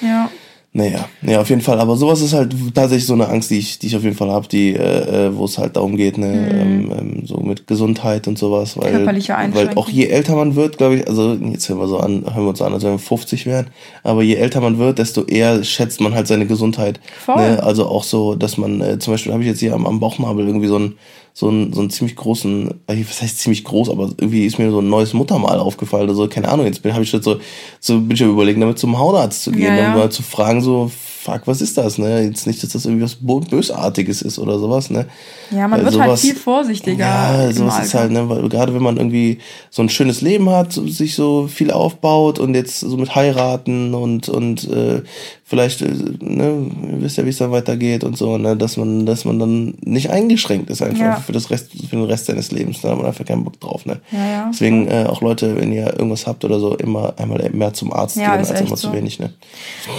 Ja. Naja, ja, auf jeden Fall. Aber sowas ist halt tatsächlich so eine Angst, die ich, die ich auf jeden Fall habe, die, äh, äh wo es halt darum geht, ne, mhm. ähm, ähm, so mit Gesundheit und sowas. Weil, Körperliche weil auch je älter man wird, glaube ich, also jetzt hören wir so an, hören wir uns an, als wenn wir 50 wären, aber je älter man wird, desto eher schätzt man halt seine Gesundheit. Voll. Ne? Also auch so, dass man, äh, zum Beispiel habe ich jetzt hier am, am Bauchnabel irgendwie so ein so einen, so einen ziemlich großen, äh, was heißt ziemlich groß, aber irgendwie ist mir so ein neues Muttermal aufgefallen oder so, keine Ahnung, jetzt bin, habe ich jetzt so, so bin ich ja überlegen, damit zum Hautarzt zu gehen, ja, ja. um mal zu fragen, so, fuck, was ist das, ne? Jetzt nicht, dass das irgendwie was Bösartiges ist oder sowas, ne? Ja, man wird halt sowas, halt viel vorsichtiger. Ja, sowas ist halt, ne? Weil gerade wenn man irgendwie so ein schönes Leben hat, sich so viel aufbaut und jetzt so mit heiraten und, und äh, vielleicht, äh, ne, ihr wisst ja, wie es dann weitergeht und so, ne, dass man, dass man dann nicht eingeschränkt ist einfach ja. für das Rest, für den Rest seines Lebens. Da hat man einfach keinen Bock drauf, ne. Ja, ja. Deswegen äh, auch Leute, wenn ihr irgendwas habt oder so, immer einmal mehr zum Arzt gehen als immer so. zu wenig, ne.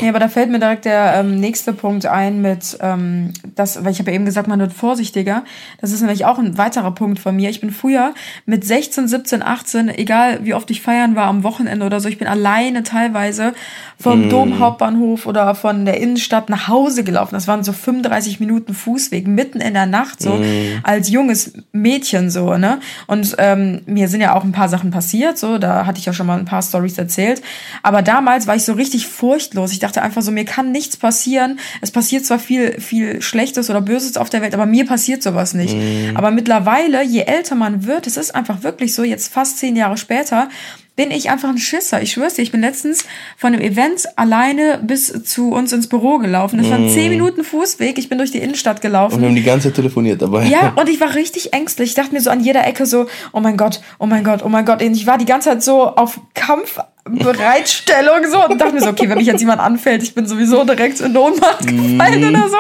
Ja, aber da fällt mir direkt der ähm, nächste Punkt ein mit, ähm, das, weil ich habe ja eben gesagt, man wird vorsichtiger. Das ist nämlich auch ein weiterer Punkt von mir. Ich bin früher mit 16, 17, 18, egal wie oft ich feiern war am Wochenende oder so, ich bin alleine teilweise vom mm. Domhauptbahnhof oder von der Innenstadt nach Hause gelaufen. Das waren so 35 Minuten Fußweg mitten in der Nacht so mm. als junges Mädchen so ne. Und ähm, mir sind ja auch ein paar Sachen passiert so. Da hatte ich ja schon mal ein paar Stories erzählt. Aber damals war ich so richtig furchtlos. Ich dachte einfach so, mir kann nichts passieren. Es passiert zwar viel viel Schlechtes oder Böses auf der Welt, aber mir passiert sowas nicht. Mm. Aber mittlerweile, je älter man wird, es ist einfach wirklich so. Jetzt fast zehn Jahre später bin ich einfach ein Schisser. Ich schwör's dir, ich bin letztens von einem Event alleine bis zu uns ins Büro gelaufen. Das waren mm. zehn Minuten Fußweg. Ich bin durch die Innenstadt gelaufen. Und wir haben die ganze Zeit telefoniert dabei. Ja, <laughs> und ich war richtig ängstlich. Ich dachte mir so an jeder Ecke so, oh mein Gott, oh mein Gott, oh mein Gott. Und ich war die ganze Zeit so auf Kampfbereitstellung so und dachte mir so, okay, wenn mich jetzt jemand anfällt, ich bin sowieso direkt in Ohnmacht <laughs> gefallen mm. oder so.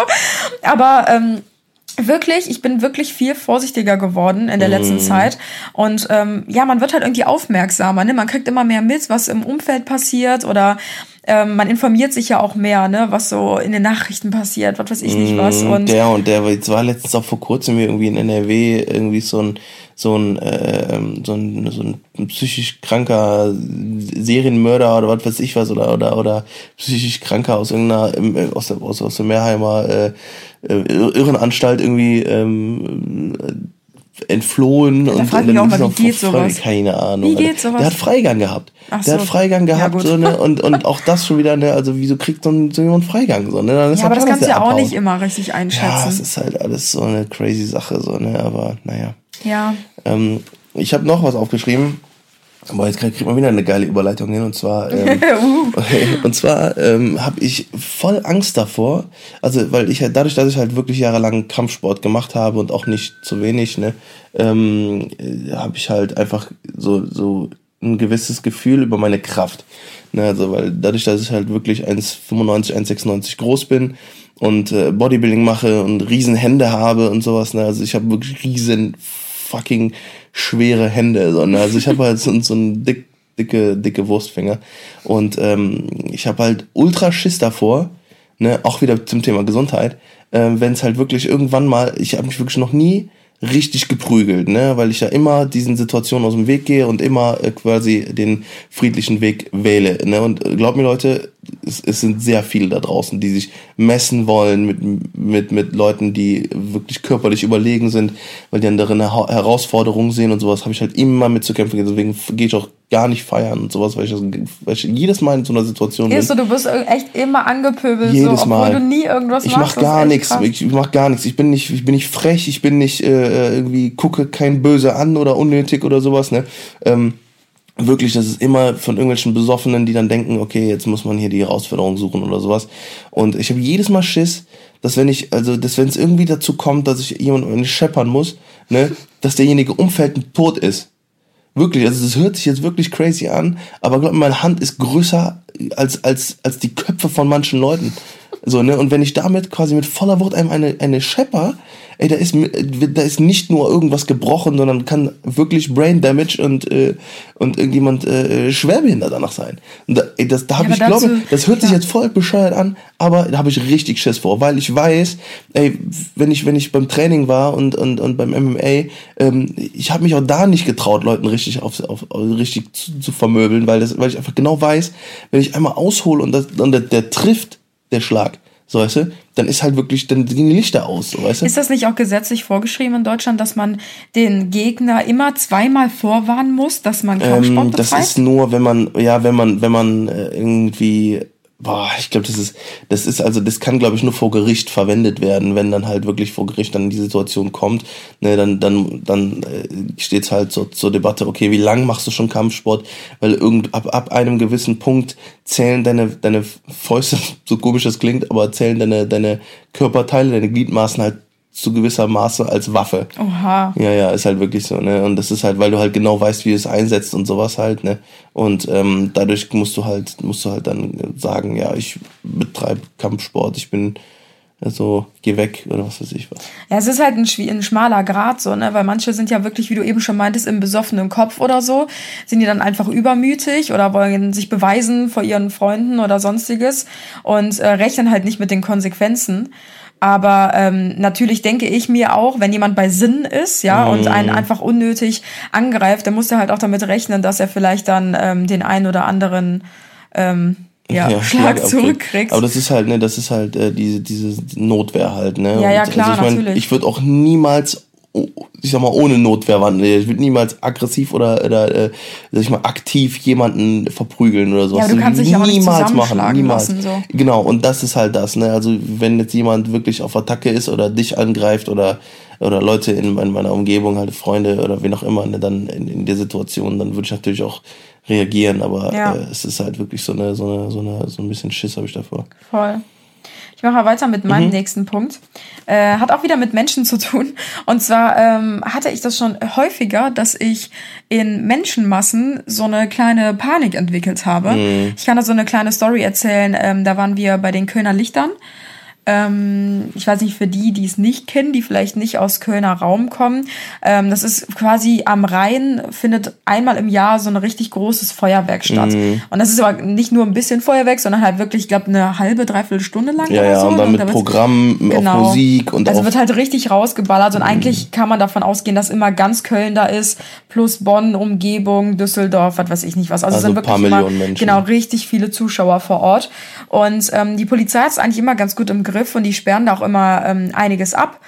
Aber ähm, wirklich, ich bin wirklich viel vorsichtiger geworden in der letzten mm. Zeit. Und ähm, ja, man wird halt irgendwie aufmerksamer. Ne? Man kriegt immer mehr mit, was im Umfeld passiert oder ähm, man informiert sich ja auch mehr, ne, was so in den Nachrichten passiert, was weiß ich nicht was. Mm, und der und der, jetzt war letztens auch vor kurzem irgendwie in NRW irgendwie so ein so ein, äh, so ein so ein psychisch kranker Serienmörder oder was weiß ich was oder oder oder psychisch kranker aus irgendeiner äh, aus der aus, aus der Mehrheimer äh, äh, Irrenanstalt irgendwie ähm, entflohen da und, und dann auch mal, wie geht sowas? keine Ahnung. Wie geht sowas? Der hat Freigang gehabt. Ach der so. hat Freigang gehabt ja, so, ne, und und auch das schon wieder ne, also wieso kriegt so, ein, so jemand Freigang so ne? Dann ist ja, aber das kannst du ja auch nicht immer richtig einschätzen. Ja, es ist halt alles so eine crazy Sache so ne, aber naja. Ja. Ähm, ich habe noch was aufgeschrieben Aber jetzt kriegt man wieder eine geile Überleitung hin und zwar ähm, <laughs> <laughs> und zwar ähm, habe ich voll Angst davor, also weil ich halt dadurch, dass ich halt wirklich jahrelang Kampfsport gemacht habe und auch nicht zu wenig, ne, ähm, habe ich halt einfach so so ein gewisses Gefühl über meine Kraft. Ne, also weil dadurch, dass ich halt wirklich 1,95, 1,96 groß bin und äh, Bodybuilding mache und riesen Hände habe und sowas, ne, also ich habe wirklich riesen fucking schwere Hände, sondern also ich habe halt so, so einen dick, dicke, dicke Wurstfinger. Und ähm, ich habe halt ultra Schiss davor, ne, auch wieder zum Thema Gesundheit, äh, wenn es halt wirklich irgendwann mal, ich habe mich wirklich noch nie richtig geprügelt, ne, weil ich ja immer diesen Situationen aus dem Weg gehe und immer äh, quasi den friedlichen Weg wähle, ne, und äh, glaubt mir Leute, es, es sind sehr viele da draußen, die sich messen wollen mit, mit, mit Leuten, die wirklich körperlich überlegen sind, weil die andere eine Herausforderung sehen und sowas, habe ich halt immer mit zu kämpfen. Deswegen gehe ich auch gar nicht feiern und sowas, weil ich, weil ich jedes Mal in so einer Situation bin. Du, du bist echt immer angepöbelt, jedes so, Mal. du nie irgendwas ich machst. Ich mach gar nichts, ich, ich mach gar nichts. Ich bin nicht, ich bin nicht frech, ich bin nicht äh, irgendwie, gucke kein Böse an oder unnötig oder sowas, ne. Ähm, wirklich, das ist immer von irgendwelchen Besoffenen, die dann denken, okay, jetzt muss man hier die Herausforderung suchen oder sowas. Und ich habe jedes Mal Schiss, dass wenn ich, also, dass wenn es irgendwie dazu kommt, dass ich jemanden scheppern muss, ne, dass derjenige umfällt und tot ist. Wirklich, also das hört sich jetzt wirklich crazy an, aber glaub mir, meine Hand ist größer als, als, als die Köpfe von manchen Leuten. So, ne? Und wenn ich damit quasi mit voller Wucht einem eine, eine Schepper, ey, da ist, da ist nicht nur irgendwas gebrochen, sondern kann wirklich Brain Damage und, äh, und irgendjemand äh, schwerbehindert danach sein. Und da, ey, das, da habe ja, ich, glaube das hört ja. sich jetzt voll bescheuert an, aber da habe ich richtig Schiss vor, weil ich weiß, ey, wenn ich, wenn ich beim Training war und, und, und beim MMA, ähm, ich habe mich auch da nicht getraut, Leuten richtig auf, auf, richtig zu, zu vermöbeln, weil, das, weil ich einfach genau weiß, wenn ich einmal aushole und, das, und der, der trifft, der Schlag, so weißt du, dann ist halt wirklich, dann gehen die Lichter aus, so weißt du. Ist das nicht auch gesetzlich vorgeschrieben in Deutschland, dass man den Gegner immer zweimal vorwarnen muss, dass man Kampfsport ähm, Das ist nur, wenn man, ja, wenn man, wenn man äh, irgendwie Boah, ich glaube, das ist, das ist also, das kann, glaube ich, nur vor Gericht verwendet werden, wenn dann halt wirklich vor Gericht dann die Situation kommt. Ne, dann, dann, dann äh, steht halt so, zur Debatte, okay, wie lang machst du schon Kampfsport? Weil irgend ab, ab einem gewissen Punkt zählen deine, deine Fäuste, <laughs> so komisch das klingt, aber zählen deine, deine Körperteile, deine Gliedmaßen halt zu gewisser Maße als Waffe. Oha. Ja, ja, ist halt wirklich so, ne? Und das ist halt, weil du halt genau weißt, wie du es einsetzt und sowas halt, ne? Und ähm, dadurch musst du halt, musst du halt dann sagen, ja, ich betreibe Kampfsport, ich bin so, geh weg oder was weiß ich was. Ja, es ist halt ein, ein schmaler Grad so, ne? Weil manche sind ja wirklich, wie du eben schon meintest, im besoffenen Kopf oder so, sind die dann einfach übermütig oder wollen sich beweisen vor ihren Freunden oder sonstiges und äh, rechnen halt nicht mit den Konsequenzen. Aber ähm, natürlich denke ich mir auch, wenn jemand bei Sinn ist, ja, mm. und einen mhm. einfach unnötig angreift, dann muss er halt auch damit rechnen, dass er vielleicht dann ähm, den einen oder anderen ähm, ja, ja, Schlag, Schlag zurückkriegst. Aber das ist halt, ne, das ist halt äh, diese, diese Notwehr halt, ne? Ja, ja, klar, also ich mein, natürlich. Ich würde auch niemals ich sag mal, ohne Notwehr wandeln. Ich würde niemals aggressiv oder, oder äh, sag ich mal, aktiv jemanden verprügeln oder sowas. Ja, du kannst dich niemals auch nicht machen. Niemals. Lassen, so. Genau, und das ist halt das. Ne? Also wenn jetzt jemand wirklich auf Attacke ist oder dich angreift oder oder Leute in, in meiner Umgebung, halt Freunde oder wen auch immer, ne, dann in, in der Situation, dann würde ich natürlich auch reagieren, aber ja. äh, es ist halt wirklich so eine, so eine, so eine, so ein bisschen Schiss habe ich davor. Voll. Ich mache weiter mit meinem mhm. nächsten Punkt. Äh, hat auch wieder mit Menschen zu tun. Und zwar ähm, hatte ich das schon häufiger, dass ich in Menschenmassen so eine kleine Panik entwickelt habe. Mhm. Ich kann da so eine kleine Story erzählen. Ähm, da waren wir bei den Kölner Lichtern ähm, ich weiß nicht, für die, die es nicht kennen, die vielleicht nicht aus Kölner Raum kommen. Ähm, das ist quasi am Rhein, findet einmal im Jahr so ein richtig großes Feuerwerk statt. Mhm. Und das ist aber nicht nur ein bisschen Feuerwerk, sondern halt wirklich, ich glaube, eine halbe, dreiviertel Stunde lang. Ja, ja, so. und dann mit und Programm, genau. auf Musik und Also wird halt richtig rausgeballert und mhm. eigentlich kann man davon ausgehen, dass immer ganz Köln da ist, plus Bonn, Umgebung, Düsseldorf, was weiß ich nicht was. Also, also sind wirklich immer, Menschen. genau, richtig viele Zuschauer vor Ort. Und ähm, die Polizei hat es eigentlich immer ganz gut im Griff Griff und die sperren da auch immer ähm, einiges ab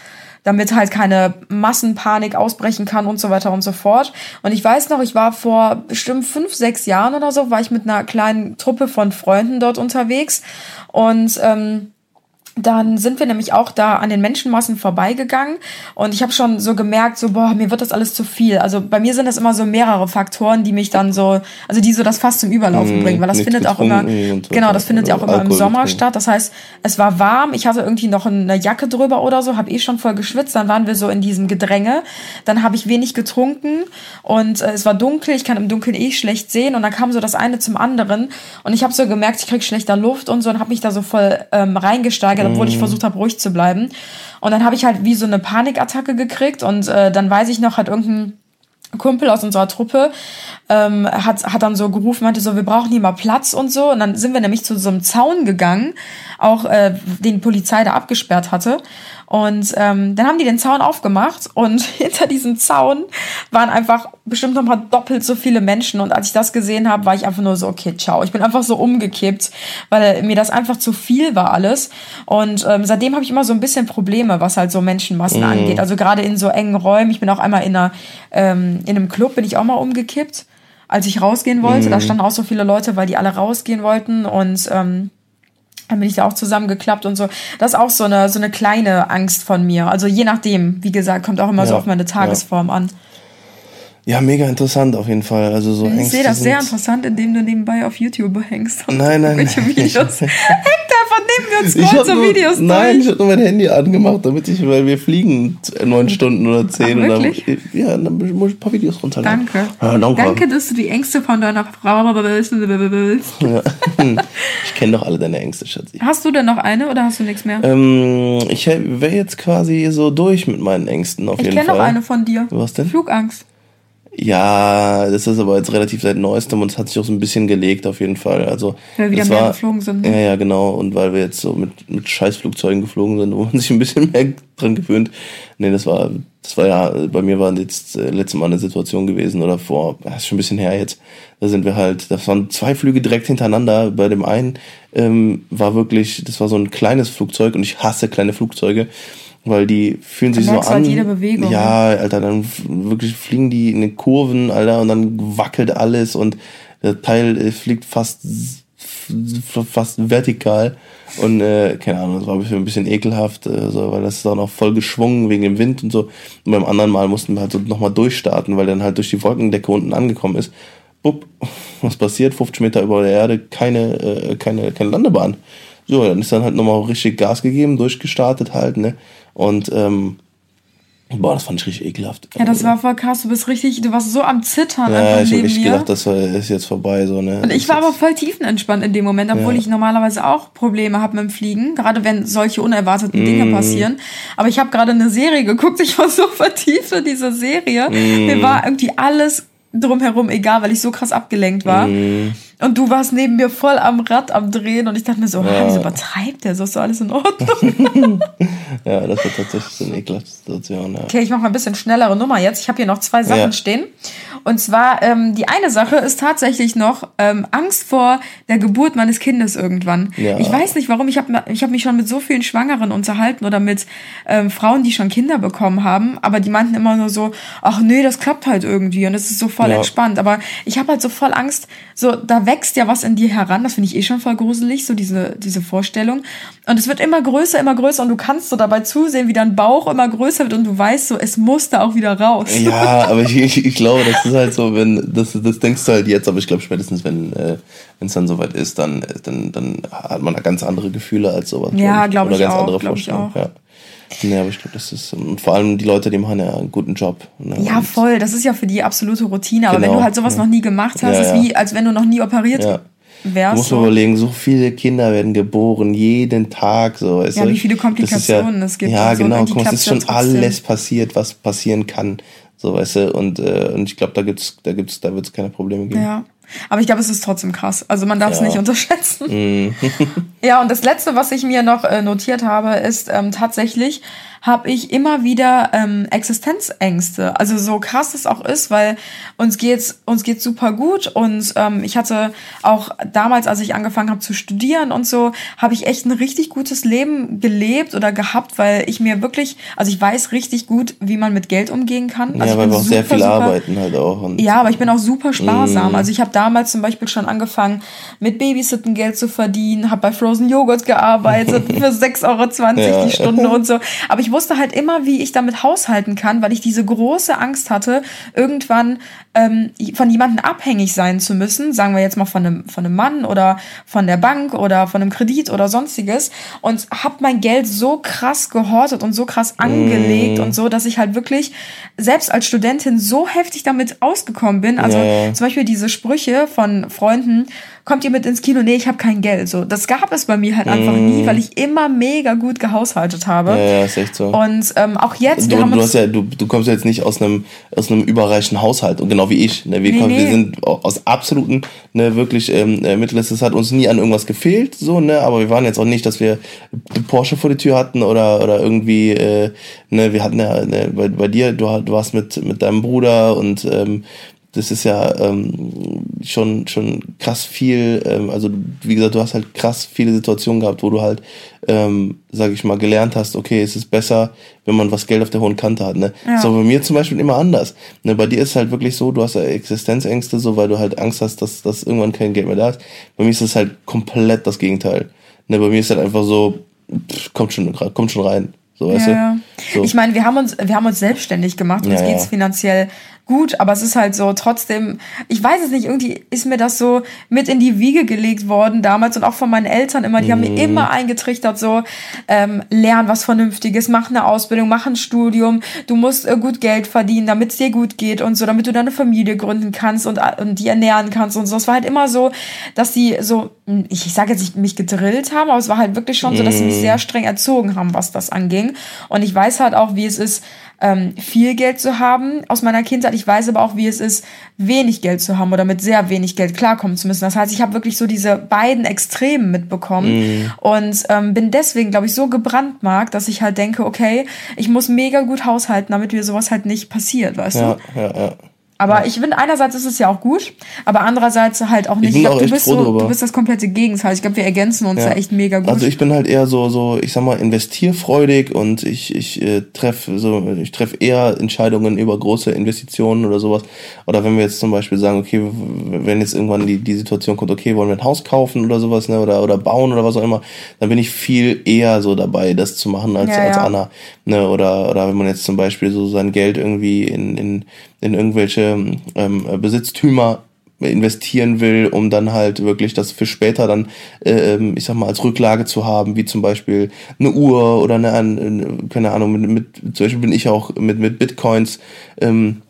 damit halt keine Massenpanik ausbrechen kann und so weiter und so fort. Und ich weiß noch, ich war vor bestimmt fünf, sechs Jahren oder so, war ich mit einer kleinen Truppe von Freunden dort unterwegs und ähm, dann sind wir nämlich auch da an den Menschenmassen vorbeigegangen und ich habe schon so gemerkt, so boah, mir wird das alles zu viel. Also bei mir sind das immer so mehrere Faktoren, die mich dann so, also die so das fast zum Überlaufen mmh, bringen, weil das findet auch immer, so genau, das findet ja auch immer Alkohol im Sommer trinken. statt. Das heißt, es war warm, ich hatte irgendwie noch eine Jacke drüber oder so, habe eh schon voll geschwitzt, dann waren wir so in diesem Gedränge, dann habe ich wenig getrunken und äh, es war dunkel, ich kann im Dunkeln eh schlecht sehen und dann kam so das eine zum anderen und ich habe so gemerkt, ich krieg schlechter Luft und so und habe mich da so voll ähm, reingesteigert obwohl ich mhm. versucht habe, ruhig zu bleiben. Und dann habe ich halt wie so eine Panikattacke gekriegt und äh, dann weiß ich noch, hat irgendein Kumpel aus unserer Truppe ähm, hat, hat dann so gerufen, meinte so, wir brauchen hier mal Platz und so. Und dann sind wir nämlich zu so einem Zaun gegangen, auch äh, den Polizei da abgesperrt hatte. Und ähm, dann haben die den Zaun aufgemacht und <laughs> hinter diesem Zaun waren einfach bestimmt noch mal doppelt so viele Menschen. Und als ich das gesehen habe, war ich einfach nur so, okay, ciao. Ich bin einfach so umgekippt, weil mir das einfach zu viel war alles. Und ähm, seitdem habe ich immer so ein bisschen Probleme, was halt so Menschenmassen mhm. angeht. Also gerade in so engen Räumen. Ich bin auch einmal in, einer, ähm, in einem Club, bin ich auch mal umgekippt, als ich rausgehen wollte. Mhm. Da standen auch so viele Leute, weil die alle rausgehen wollten. Und ähm, dann bin ich da auch zusammengeklappt und so. Das ist auch so eine, so eine kleine Angst von mir. Also je nachdem, wie gesagt, kommt auch immer ja, so auf meine Tagesform ja. an. Ja, mega interessant auf jeden Fall. Also so ich sehe das sehr interessant, indem du nebenbei auf YouTube hängst. Und nein, nein, nein. Videos. <laughs> Hängt einfach neben mir und scrollt so nur, Videos Nein, durch. ich habe nur mein Handy angemacht, damit ich, weil wir fliegen neun Stunden oder zehn. Ach, wirklich? Oder, ja, dann muss ich ein paar Videos runterladen. Danke. Ja, danke. Danke, dass du die Ängste von deiner Frau willst. ja. Ich kenne doch alle deine Ängste, Schatzi. Hast du denn noch eine oder hast du nichts mehr? Ähm, ich wäre jetzt quasi so durch mit meinen Ängsten auf ich jeden Fall. Ich kenne noch eine von dir. Was denn? Flugangst. Ja, das ist aber jetzt relativ seit neuestem und es hat sich auch so ein bisschen gelegt auf jeden Fall. Also weil wir wieder mehr war, geflogen sind. Ne? Ja, ja, genau. Und weil wir jetzt so mit, mit Scheißflugzeugen geflogen sind, wo man <laughs> sich ein bisschen mehr dran gewöhnt. Nee, das war, das war ja, bei mir war jetzt äh, letztes Mal eine Situation gewesen oder vor, das ist schon ein bisschen her jetzt. Da sind wir halt, das waren zwei Flüge direkt hintereinander. Bei dem einen ähm, war wirklich, das war so ein kleines Flugzeug und ich hasse kleine Flugzeuge weil die fühlen sich so halt an. Jede Bewegung. Ja, Alter, dann wirklich fliegen die in den Kurven, Alter, und dann wackelt alles und der Teil äh, fliegt fast fast vertikal und äh, keine Ahnung, das war ein bisschen ekelhaft, äh, so, weil das ist auch noch voll geschwungen wegen dem Wind und so. Und beim anderen Mal mussten wir halt so nochmal durchstarten, weil dann halt durch die Wolkendecke unten angekommen ist. Bupp, <laughs> was passiert? 50 Meter über der Erde, keine, äh, keine, keine Landebahn. So, dann ist dann halt nochmal richtig Gas gegeben, durchgestartet halt, ne? Und ähm, boah, das fand ich richtig ekelhaft. Ja, das war voll krass. Du bist richtig, du warst so am Zittern. Ja, ich habe echt gedacht, das ist jetzt vorbei. So, ne? Und ich war aber voll tiefenentspannt in dem Moment, obwohl ja. ich normalerweise auch Probleme habe mit dem Fliegen, gerade wenn solche unerwarteten mm. Dinge passieren. Aber ich habe gerade eine Serie geguckt, ich war so <laughs> vertieft in diese Serie. Mm. Mir war irgendwie alles drumherum egal, weil ich so krass abgelenkt war. Mm. Und du warst neben mir voll am Rad am Drehen und ich dachte mir so, ja. wieso übertreibt der? So ist doch alles in Ordnung. <laughs> ja, das war tatsächlich so eine ekelhafte Situation. Ja. Okay, ich mache mal ein bisschen schnellere Nummer jetzt. Ich habe hier noch zwei Sachen ja. stehen. Und zwar, ähm, die eine Sache ist tatsächlich noch ähm, Angst vor der Geburt meines Kindes irgendwann. Ja. Ich weiß nicht warum, ich habe ich hab mich schon mit so vielen Schwangeren unterhalten oder mit ähm, Frauen, die schon Kinder bekommen haben, aber die meinten immer nur so, ach nee, das klappt halt irgendwie und es ist so voll entspannt. Aber ich habe halt so voll Angst, so da wächst ja was in dir heran, das finde ich eh schon voll gruselig, so diese, diese Vorstellung. Und es wird immer größer, immer größer und du kannst so dabei zusehen, wie dein Bauch immer größer wird und du weißt so, es muss da auch wieder raus. Ja, <laughs> aber ich, ich, ich glaube, das ist halt so, wenn, das, das denkst du halt jetzt, aber ich glaube spätestens, wenn äh, es dann soweit ist, dann, dann, dann hat man da ganz andere Gefühle als sowas. Ja, glaube ich, glaub ich, ganz auch, andere Vorstellungen. Ja. Nee, aber ich glaube, das ist, und vor allem die Leute, die machen ja einen guten Job. Ne? Ja, voll, das ist ja für die absolute Routine, aber genau, wenn du halt sowas ja. noch nie gemacht hast, ja, ist wie, als wenn du noch nie operiert ja. wärst. Du musst so. überlegen, so viele Kinder werden geboren, jeden Tag, so. Weißt ja, wie viele Komplikationen es gibt. Ja, genau, so, guck, es ist schon alles passiert, was passieren kann. So, weißt du, und, äh, und ich glaube, da gibt's, da gibt's, da wird's keine Probleme geben. Ja. Aber ich glaube, es ist trotzdem krass. Also man darf es ja. nicht unterschätzen. Mm. <laughs> ja, und das letzte, was ich mir noch äh, notiert habe, ist ähm, tatsächlich, habe ich immer wieder ähm, Existenzängste. Also so krass es auch ist, weil uns geht's uns geht's super gut und ähm, ich hatte auch damals, als ich angefangen habe zu studieren und so, habe ich echt ein richtig gutes Leben gelebt oder gehabt, weil ich mir wirklich, also ich weiß richtig gut, wie man mit Geld umgehen kann. Also ja, weil wir auch sehr viel super, arbeiten halt auch. Und ja, aber ich bin auch super sparsam. Mm. Also ich habe damals zum Beispiel schon angefangen, mit Babysitten Geld zu verdienen, habe bei Frozen Joghurt gearbeitet <laughs> für 6,20 Euro ja. die Stunde und so. Aber ich wusste halt immer, wie ich damit haushalten kann, weil ich diese große Angst hatte, irgendwann ähm, von jemandem abhängig sein zu müssen, sagen wir jetzt mal von einem, von einem Mann oder von der Bank oder von einem Kredit oder sonstiges und habe mein Geld so krass gehortet und so krass angelegt mm. und so, dass ich halt wirklich selbst als Studentin so heftig damit ausgekommen bin. Also yeah. zum Beispiel diese Sprüche von Freunden, kommt ihr mit ins Kino? Nee, ich habe kein Geld. So, das gab es bei mir halt einfach mm. nie, weil ich immer mega gut gehaushaltet habe. Ja, ja ist echt so. Und ähm, auch jetzt. Du, du, ja, du, du kommst ja jetzt nicht aus einem aus einem überreichen Haushalt und genau wie ich. Ne? Wir, nee, kommen, nee. wir sind aus absoluten, ne, wirklich ähm, äh, Mittels. Es hat uns nie an irgendwas gefehlt, so ne, aber wir waren jetzt auch nicht, dass wir Porsche vor die Tür hatten oder oder irgendwie, äh, ne, wir hatten ja ne, bei, bei dir, du, du warst mit mit deinem Bruder und ähm, das ist ja ähm, schon schon krass viel, ähm, also wie gesagt, du hast halt krass viele Situationen gehabt, wo du halt, ähm, sag ich mal, gelernt hast, okay, es ist besser, wenn man was Geld auf der hohen Kante hat. Ne? Ja. So bei mir zum Beispiel immer anders. Ne? Bei dir ist halt wirklich so, du hast ja Existenzängste, so weil du halt Angst hast, dass, dass irgendwann kein Geld mehr da ist. Bei mir ist es halt komplett das Gegenteil. Ne? Bei mir ist halt einfach so, pff, kommt schon kommt schon rein. So, weißt ja, du? So. Ich meine, wir haben uns, wir haben uns selbstständig gemacht, uns ja, geht's ja. finanziell gut, aber es ist halt so trotzdem, ich weiß es nicht, irgendwie ist mir das so mit in die Wiege gelegt worden damals und auch von meinen Eltern immer, die mhm. haben mir mhm. immer eingetrichtert, so, ähm, lern was Vernünftiges, mach eine Ausbildung, mach ein Studium, du musst äh, gut Geld verdienen, damit es dir gut geht und so, damit du deine Familie gründen kannst und, äh, und die ernähren kannst und so. Es war halt immer so, dass sie so, ich, ich sage jetzt nicht mich gedrillt haben, aber es war halt wirklich schon so, dass sie mich mhm. sehr streng erzogen haben, was das anging. Und ich weiß halt auch, wie es ist, ähm, viel Geld zu haben aus meiner Kindheit. Ich weiß aber auch, wie es ist, wenig Geld zu haben oder mit sehr wenig Geld klarkommen zu müssen. Das heißt, ich habe wirklich so diese beiden Extremen mitbekommen mm. und ähm, bin deswegen, glaube ich, so gebrandmarkt, dass ich halt denke, okay, ich muss mega gut haushalten, damit mir sowas halt nicht passiert, weißt ja, du? Ja, ja. Aber ich finde, einerseits ist es ja auch gut, aber andererseits halt auch nicht. Ich, ich glaube, du, bist so, du bist das komplette Gegenteil. Ich glaube, wir ergänzen uns ja. da echt mega gut. Also ich bin halt eher so, so ich sag mal, investierfreudig und ich, ich äh, treffe so, ich treffe eher Entscheidungen über große Investitionen oder sowas. Oder wenn wir jetzt zum Beispiel sagen, okay, wenn jetzt irgendwann die, die Situation kommt, okay, wollen wir ein Haus kaufen oder sowas, ne, oder, oder bauen oder was auch immer, dann bin ich viel eher so dabei, das zu machen als, ja, als ja. Anna. Ne, oder, oder wenn man jetzt zum Beispiel so sein Geld irgendwie in, in in irgendwelche ähm, Besitztümer investieren will, um dann halt wirklich das für später dann, äh, ich sag mal, als Rücklage zu haben, wie zum Beispiel eine Uhr oder eine, eine keine Ahnung, mit, mit, zum Beispiel bin ich auch mit, mit Bitcoins ähm,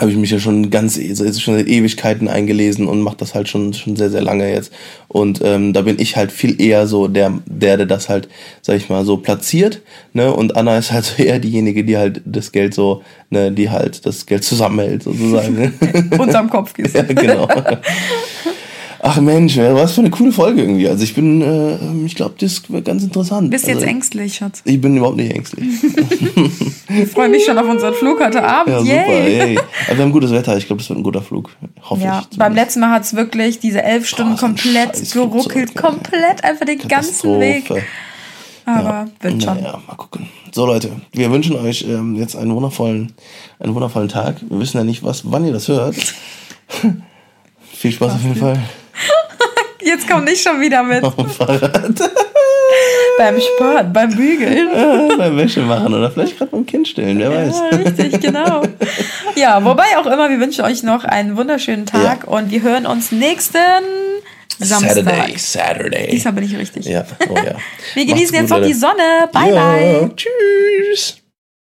habe ich mich ja schon ganz schon seit Ewigkeiten eingelesen und mache das halt schon schon sehr sehr lange jetzt. Und ähm, da bin ich halt viel eher so der der der das halt sag ich mal so platziert ne? Und Anna ist halt <laughs> so eher diejenige die halt das Geld so ne die halt das Geld zusammenhält sozusagen. <laughs> Unterm Kopf <laughs> ja, genau Ach Mensch, was für eine coole Folge irgendwie. Also ich bin, äh, ich glaube, das wird ganz interessant. Bist also, jetzt ängstlich, Schatz? Ich bin überhaupt nicht ängstlich. <laughs> ich freue mich schon auf unseren Flug heute Abend. Ja, super. Yay. Aber wir haben gutes Wetter. Ich glaube, das wird ein guter Flug. Hoffe ja, ich. Beim letzten Mal hat es wirklich diese elf Stunden Boah, komplett geruckelt. Komplett einfach den ganzen Weg. Aber ja. wird schon. Ja, mal gucken. So Leute, wir wünschen euch ähm, jetzt einen wundervollen, einen wundervollen Tag. Wir wissen ja nicht, was, wann ihr das hört. <laughs> Viel Spaß auf jeden Fall. Jetzt komm nicht schon wieder mit. Auf dem Fahrrad. <laughs> beim Sport, beim Bügeln. Ja, beim Wäsche machen oder vielleicht gerade beim Kind stillen, wer weiß. Ja, richtig, genau. Ja, wobei auch immer, wir wünschen euch noch einen wunderschönen Tag ja. und wir hören uns nächsten Samstag. Saturday, Saturday. Diesmal bin ich richtig. Ja, oh ja. wir genießen jetzt noch die Sonne. Bye, ja. bye. Tschüss.